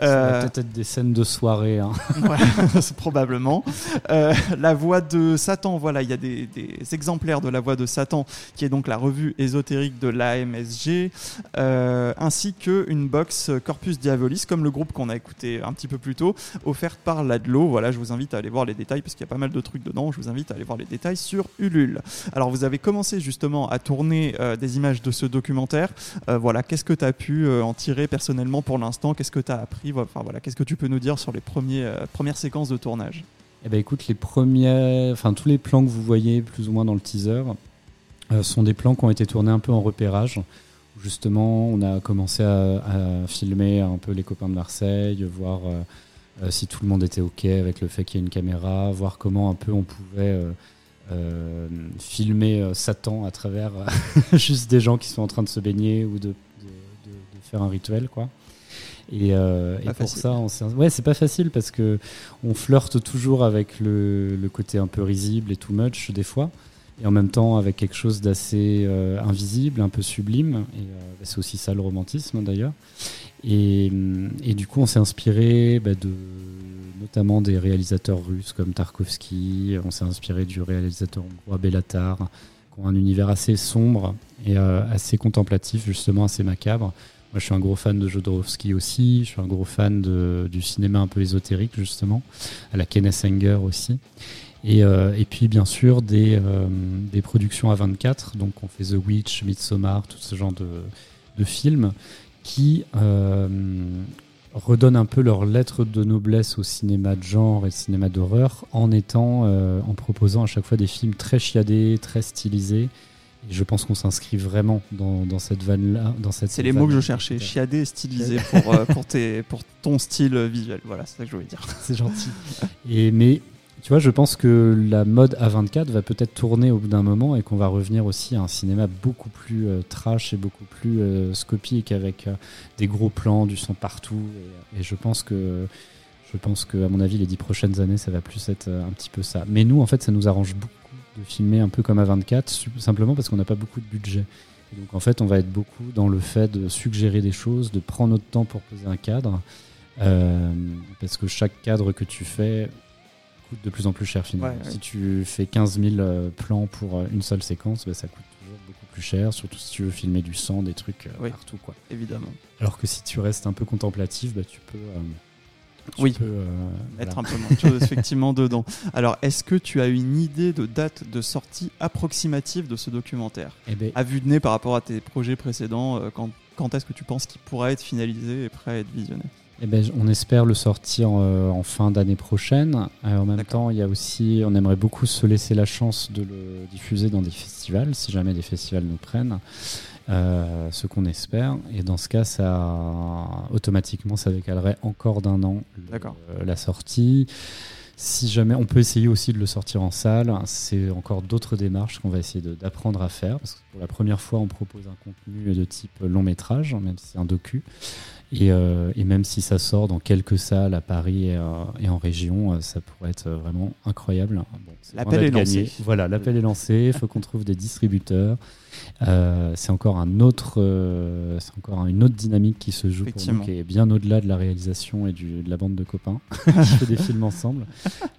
Ça va peut-être être des scènes de soirée. hein. probablement. La voix de Satan, voilà, il y a des, des exemplaires de la voix de Satan, qui est donc la revue ésotérique de l'AMSG, ainsi que une box Corpus Diabolis, comme le groupe qu'on a écouté un petit peu plus tôt, offerte par Ladlo. Voilà, je vous invite à aller voir les détails, parce qu'il y a pas mal de trucs dedans. Je vous invite à aller voir les détails sur Ulule. Alors, vous avez commencé justement à tourner euh, des images de ce documentaire. Euh, voilà, qu'est-ce que tu as pu euh, en tirer personnellement pour l'instant? Qu'est-ce que tu as appris Enfin, voilà, qu'est-ce que tu peux nous dire sur les premières séquences de tournage? Eh ben écoute, les premiers, enfin tous les plans que vous voyez plus ou moins dans le teaser sont des plans qui ont été tournés un peu en repérage. Justement, on a commencé à filmer un peu les copains de Marseille, voir euh, si tout le monde était ok avec le fait qu'il y ait une caméra, voir comment un peu on pouvait euh, euh, filmer euh, Satan à travers euh, juste des gens qui sont en train de se baigner ou de, de- de- de faire un rituel, quoi. Et, euh, et pour facile. ça, on ouais, c'est pas facile parce que on flirte toujours avec le, le côté un peu risible et too much des fois, et en même temps avec quelque chose d'assez euh, invisible, un peu sublime. Et euh, bah, c'est aussi ça le romantisme d'ailleurs. Et, hum, et du coup, on s'est inspiré bah, de notamment des réalisateurs russes comme Tarkovsky. On s'est inspiré du réalisateur hongrois Bellatar, qui ont un univers assez sombre et euh, assez contemplatif, justement assez macabre. Moi, je suis un gros fan de Jodorowsky aussi. Je suis un gros fan du cinéma un peu ésotérique, justement, à la Kenneth Anger aussi. Et, euh, puis, bien sûr, des, euh, productions à 24. Donc, on fait The Witch, Midsommar, tout ce genre de films qui euh, redonnent un peu leur lettre de noblesse au cinéma de genre et cinéma d'horreur en étant, euh, en proposant à chaque fois des films très chiadés, très stylisés. Et je pense qu'on s'inscrit vraiment dans, dans cette vanne-là. dans cette C'est les mots que je cherchais, chiadé et stylisé pour, euh, pour, tes, pour ton style visuel. Voilà, c'est ça que je voulais dire. C'est gentil. Et, mais tu vois, je pense que la mode A24 va peut-être tourner au bout d'un moment et qu'on va revenir aussi à un cinéma beaucoup plus euh, trash et beaucoup plus euh, scopique avec euh, des gros plans, du son partout. Et, je pense que. Je pense que, à mon avis, les dix prochaines années, ça va plus être un petit peu ça. Mais nous, en fait, ça nous arrange beaucoup de filmer un peu comme A24, su- simplement parce qu'on n'a pas beaucoup de budget. Et donc, en fait, on va être beaucoup dans le fait de suggérer des choses, de prendre notre temps pour poser un cadre. Parce que chaque cadre que tu fais coûte de plus en plus cher finalement. Ouais, ouais. Si tu fais 15 000 euh, plans pour euh, une seule séquence, bah, ça coûte toujours beaucoup plus cher, surtout si tu veux filmer du sang, des trucs euh, Oui. partout. Quoi. Évidemment. Alors que si tu restes un peu contemplatif, bah, tu peux, tu Oui. peux, euh, Être voilà. un peu moins de choses effectivement dedans. Alors, est-ce que tu as une idée de date de sortie approximative de ce documentaire Eh ben, À vue de nez par rapport à tes projets précédents, quand, quand est-ce que tu penses qu'il pourra être finalisé et prêt à être visionné? Eh ben, on espère le sortir euh, en fin d'année prochaine. Euh, en même temps, il y a aussi, on aimerait beaucoup se laisser la chance de le diffuser dans des festivals, si jamais des festivals nous prennent, euh, ce qu'on espère. Et dans ce cas, ça automatiquement, ça décalerait encore d'un an le- euh, la sortie. Si jamais, on peut essayer aussi de le sortir en salle. C'est encore d'autres démarches qu'on va essayer d'apprendre à faire. Parce que pour la première fois, on propose un contenu de type long métrage, même si c'est un docu. Euh, et, même si ça sort dans quelques salles à Paris et, euh, en région, euh, ça pourrait être vraiment incroyable. l'appel est lancé. Voilà, l'appel est lancé. Il faut qu'on trouve des distributeurs. c'est encore un autre, c'est encore une autre dynamique qui se joue pour nous, qui est bien au-delà de la réalisation et du, de la bande de copains qui fait des films ensemble.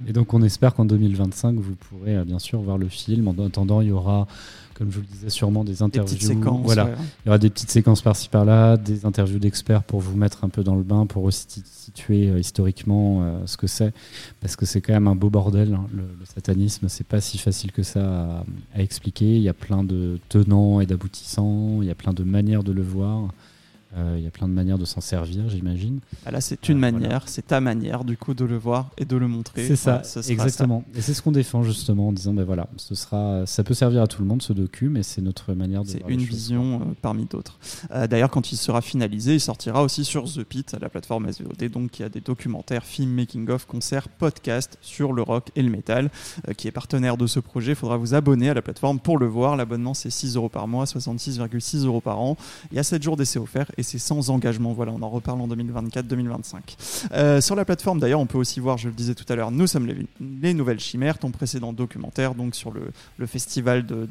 Et donc, on espère qu'en 2025, vous pourrez bien sûr voir le film. En attendant, il y aura comme je vous le disais, sûrement des interviews. Des séquences, voilà. Il y aura des petites séquences par-ci par-là, des interviews d'experts pour vous mettre un peu dans le bain, pour aussi situer euh, historiquement euh, ce que c'est. Parce que c'est quand même un beau bordel, hein, le, satanisme. C'est pas si facile que ça à, expliquer. Il y a plein de tenants et d'aboutissants, il y a plein de manières de le voir. Euh, il y a plein de manières de s'en servir, j'imagine. Ah, là, c'est une manière, c'est ta manière, du coup, de le voir et de le montrer. C'est ça, exactement. Et c'est ce qu'on défend, justement, en disant, ben voilà, ce sera, ça peut servir à tout le monde, ce docu, mais c'est notre manière de C'est une vision euh, parmi d'autres. Euh, d'ailleurs, quand il sera finalisé, il sortira aussi sur The Pit, la plateforme SVOD, donc il y a des documentaires, films, making-of, concerts, podcasts sur le rock et le métal, qui est partenaire de ce projet. Il faudra vous abonner à la plateforme pour le voir. L'abonnement, c'est 6 euros par mois, 66,6 euros par an. Il y a 7 jours d'essai offerts et c'est sans engagement. Voilà, on en reparle en 2024-2025. Euh, sur la plateforme, d'ailleurs, on peut aussi voir, je le disais tout à l'heure, Nous sommes les, Nouvelles Chimères, ton précédent documentaire, donc sur le, festival de,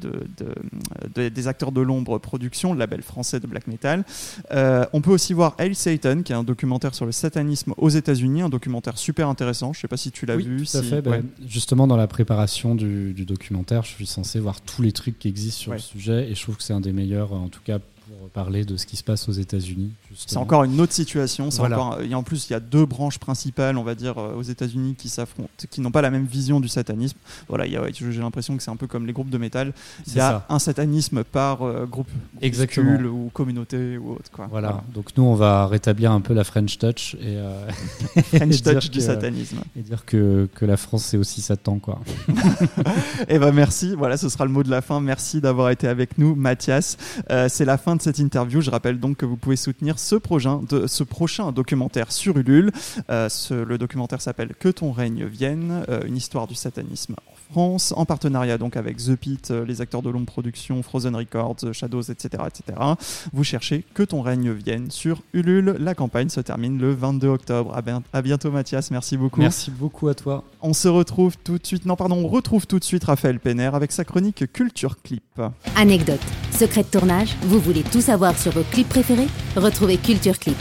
des acteurs de l'ombre production, le label français de black metal. Euh, on peut aussi voir Hail Satan, qui est un documentaire sur le satanisme aux États-Unis, un documentaire super intéressant. Je sais pas si tu l'as vu. Tout à fait. Ben, justement, dans la préparation du, du, documentaire, je suis censé voir tous les trucs qui existent sur le sujet et je trouve que c'est un des meilleurs, en tout cas pour parler de ce qui se passe aux États-Unis. C'est encore une autre situation. Encore, et en plus, il y a deux branches principales, on va dire, euh, aux États-Unis qui s'affrontent, qui n'ont pas la même vision du satanisme. Voilà, j'ai l'impression que c'est un peu comme les groupes de métal. Il y a un satanisme par euh, groupe, ou communauté ou autre. Quoi. Voilà. Donc nous, on va rétablir un peu la French Touch et euh, French Touch du satanisme et dire que, que la France c'est aussi Satan, quoi. et eh ben merci. Voilà, ce sera le mot de la fin. Merci d'avoir été avec nous, Mathias. c'est la fin de cette interview. Je rappelle donc que vous pouvez soutenir ce, prochain, ce prochain documentaire sur Ulule. Euh, le documentaire s'appelle Que ton règne vienne, euh, une histoire du satanisme France, en partenariat donc avec The Pit, euh, les acteurs de Long Production, Frozen Records, Shadows, etc., etc. Vous cherchez Que ton règne vienne sur Ulule. La campagne se termine le 22 octobre. À, bientôt Mathias, merci beaucoup. Merci beaucoup à toi. On se retrouve tout de suite, non pardon, on retrouve tout de suite Raphaël Penner avec sa chronique Culture Clip. Anecdote, secret de tournage, vous voulez tout savoir sur vos clips préférés? Retrouvez Culture Clip.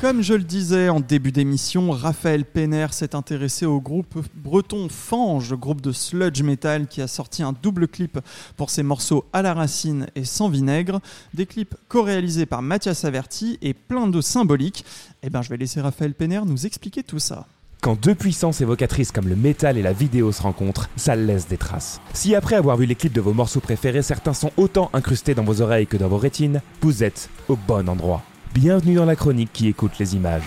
Comme je le disais en début d'émission, Raphaël Penner s'est intéressé au groupe breton Fange, groupe de sludge metal qui a sorti un double clip pour ses morceaux À la racine et Sans vinaigre, des clips co-réalisés par Mathias Averti et plein de symboliques. Eh bien, je vais laisser Raphaël Penner nous expliquer tout ça. Quand deux puissances évocatrices comme le métal et la vidéo se rencontrent, ça laisse des traces. Si après avoir vu les clips de vos morceaux préférés, certains sont autant incrustés dans vos oreilles que dans vos rétines, vous êtes au bon endroit. Bienvenue dans la chronique qui écoute les images.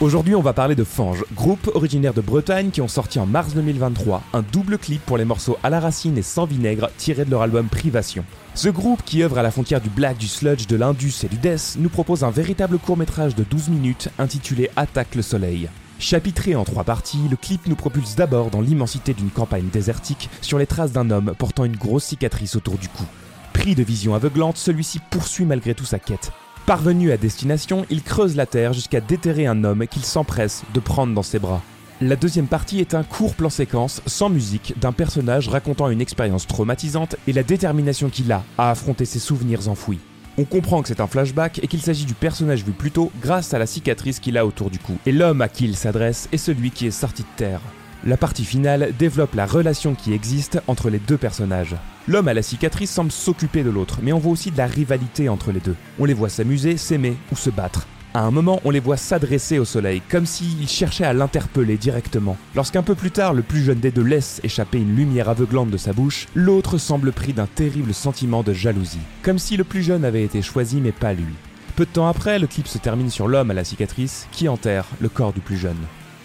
Aujourd'hui, on va parler de Fange, groupe originaire de Bretagne qui ont sorti en mars 2023 un double clip pour les morceaux À la racine et Sans vinaigre tirés de leur album Privation. Ce groupe, qui œuvre à la frontière du black, du sludge, de l'indus et du death, nous propose un véritable court-métrage de 12 minutes intitulé Attaque le soleil. Chapitré en trois parties, le clip nous propulse d'abord dans l'immensité d'une campagne désertique sur les traces d'un homme portant une grosse cicatrice autour du cou. Pris de vision aveuglante, celui-ci poursuit malgré tout sa quête, Parvenu à destination, il creuse la terre jusqu'à déterrer un homme qu'il s'empresse de prendre dans ses bras. La deuxième partie est un court plan séquence, sans musique, d'un personnage racontant une expérience traumatisante et la détermination qu'il a à affronter ses souvenirs enfouis. On comprend que c'est un flashback et qu'il s'agit du personnage vu plus tôt grâce à la cicatrice qu'il a autour du cou. Et l'homme à qui il s'adresse est celui qui est sorti de terre. La partie finale développe la relation qui existe entre les deux personnages. L'homme à la cicatrice semble s'occuper de l'autre, mais on voit aussi de la rivalité entre les deux. On les voit s'amuser, s'aimer ou se battre. À un moment, on les voit s'adresser au soleil, comme s'ils cherchaient à l'interpeller directement. Lorsqu'un peu plus tard, le plus jeune des deux laisse échapper une lumière aveuglante de sa bouche, l'autre semble pris d'un terrible sentiment de jalousie, comme si le plus jeune avait été choisi mais pas lui. Peu de temps après, le clip se termine sur l'homme à la cicatrice qui enterre le corps du plus jeune.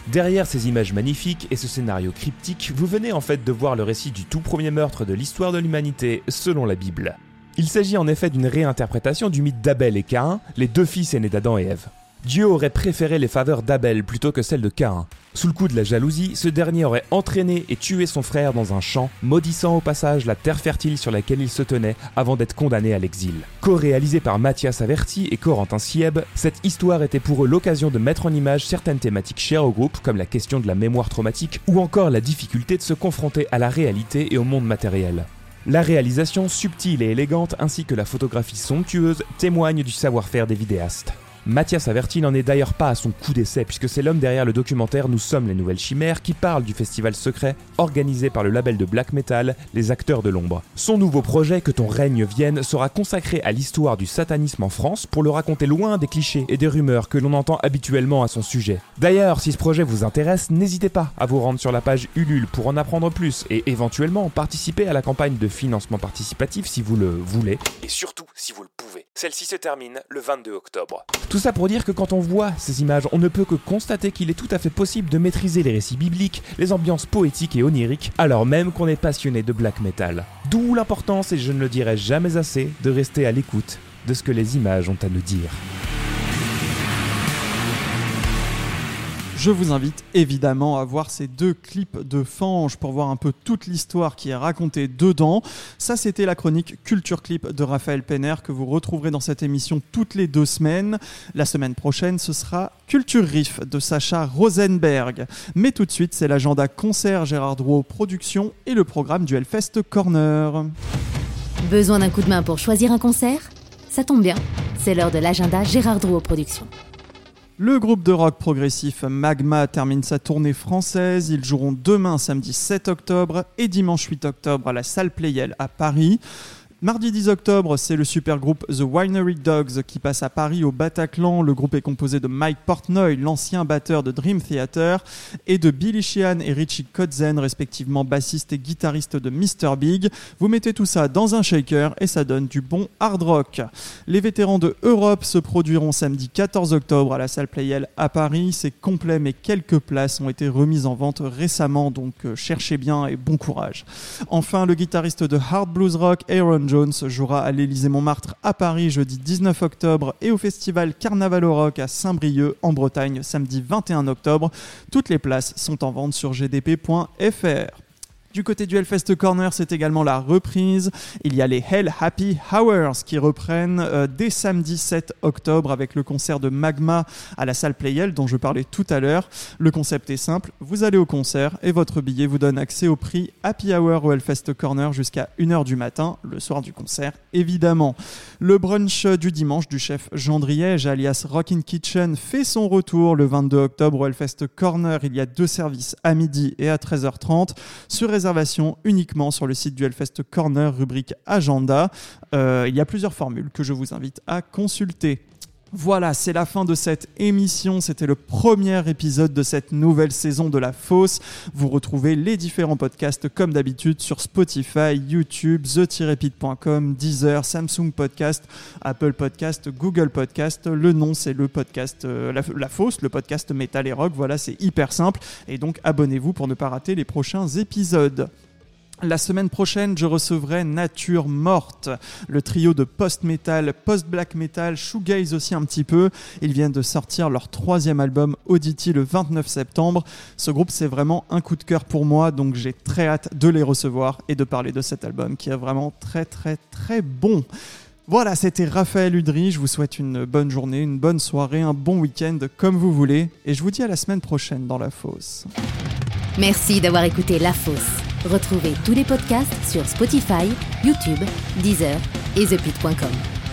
Derrière ces images magnifiques et ce scénario cryptique, vous venez en fait de voir le récit du tout premier meurtre de l'histoire de l'humanité selon la Bible. Il s'agit en effet d'une réinterprétation du mythe d'Abel et Caïn, les deux fils aînés d'Adam et Ève. Dieu aurait préféré les faveurs d'Abel plutôt que celles de Caïn. Sous le coup de la jalousie, ce dernier aurait entraîné et tué son frère dans un champ, maudissant au passage la terre fertile sur laquelle il se tenait avant d'être condamné à l'exil. Co-réalisé par Mathias Averti et Corentin Sieb, cette histoire était pour eux l'occasion de mettre en image certaines thématiques chères au groupe comme la question de la mémoire traumatique ou encore la difficulté de se confronter à la réalité et au monde matériel. La réalisation subtile et élégante ainsi que la photographie somptueuse témoignent du savoir-faire des vidéastes. Mathias Averti n'en est d'ailleurs pas à son coup d'essai puisque c'est l'homme derrière le documentaire Nous sommes les nouvelles chimères qui parle du festival secret organisé par le label de black metal Les Acteurs de l'ombre. Son nouveau projet Que ton règne vienne sera consacré à l'histoire du satanisme en France pour le raconter loin des clichés et des rumeurs que l'on entend habituellement à son sujet. D'ailleurs, si ce projet vous intéresse, n'hésitez pas à vous rendre sur la page Ulule pour en apprendre plus et éventuellement participer à la campagne de financement participatif si vous le voulez et surtout si vous le pouvez. Celle-ci se termine le 22 octobre. Ça pour dire que quand on voit ces images, on ne peut que constater qu'il est tout à fait possible de maîtriser les récits bibliques, les ambiances poétiques et oniriques, alors même qu'on est passionné de black metal. D'où l'importance, et je ne le dirai jamais assez, de rester à l'écoute de ce que les images ont à nous dire. Je vous invite évidemment à voir ces deux clips de Fange pour voir un peu toute l'histoire qui est racontée dedans. Ça, c'était la chronique Culture Clip de Raphaël Penner que vous retrouverez dans cette émission toutes les deux semaines. La semaine prochaine, ce sera Culture Riff de Sacha Rosenberg. Mais tout de suite, c'est l'agenda concert Gérard Drouot Production et le programme du Hellfest Corner. Besoin d'un coup de main pour choisir un concert? Ça tombe bien, c'est l'heure de l'agenda Gérard Drouot Production. Le groupe de rock progressif Magma termine sa tournée française. Ils joueront demain samedi 7 octobre et dimanche 8 octobre à la salle Playel à Paris. Mardi 10 octobre, c'est le super groupe The Winery Dogs qui passe à Paris au Bataclan. Le groupe est composé de Mike Portnoy, l'ancien batteur de Dream Theater, et de Billy Sheehan et Richie Kotzen, respectivement bassiste et guitariste de Mr. Big. Vous mettez tout ça dans un shaker et ça donne du bon hard rock. Les vétérans de Europe se produiront samedi 14 octobre à la salle Playel à Paris. C'est complet, mais quelques places ont été remises en vente récemment, donc euh, cherchez bien et bon courage. Enfin, le guitariste de Hard Blues Rock, Aaron Jones, jouera à l'Élysée-Montmartre à Paris jeudi 19 octobre et au festival Carnaval au Rock à Saint-Brieuc en Bretagne samedi 21 octobre. Toutes les places sont en vente sur gdp.fr. Du côté du Hellfest Corner, c'est également la reprise. Il y a les Hell Happy Hours qui reprennent euh, dès samedi 7 octobre avec le concert de Magma à la salle Playel dont je parlais tout à l'heure. Le concept est simple, vous allez au concert et votre billet vous donne accès au prix Happy Hour au Hellfest Corner jusqu'à 1h du matin, le soir du concert évidemment. Le brunch du dimanche du chef Jean Driège alias Rockin' Kitchen fait son retour le 22 octobre au Hellfest Corner. Il y a deux services à midi et à 13h30 sur uniquement sur le site du Hellfest Corner, rubrique Agenda. Euh, il y a plusieurs formules que je vous invite à consulter. Voilà, c'est la fin de cette émission. C'était le premier épisode de cette nouvelle saison de La Fosse. Vous retrouvez les différents podcasts comme d'habitude sur Spotify, YouTube, the-pit.com, Deezer, Samsung Podcast, Apple Podcast, Google Podcast. Le nom, c'est le podcast euh, la, la, Fosse, le podcast Metal et Rock. Voilà, c'est hyper simple. Et donc, abonnez-vous pour ne pas rater les prochains épisodes. La semaine prochaine, je recevrai Nature Morte, le trio de post-metal, post-black metal, shoegaze aussi un petit peu. Ils viennent de sortir leur troisième album Audity le 29 septembre. Ce groupe, c'est vraiment un coup de cœur pour moi, donc j'ai très hâte de les recevoir et de parler de cet album qui est vraiment très très très bon. Voilà, c'était Raphaël Udry. Je vous souhaite une bonne journée, une bonne soirée, un bon week-end, comme vous voulez. Et je vous dis à la semaine prochaine dans La Fosse. Merci d'avoir écouté La Fosse. Retrouvez tous les podcasts sur Spotify, YouTube, Deezer et ThePit.com.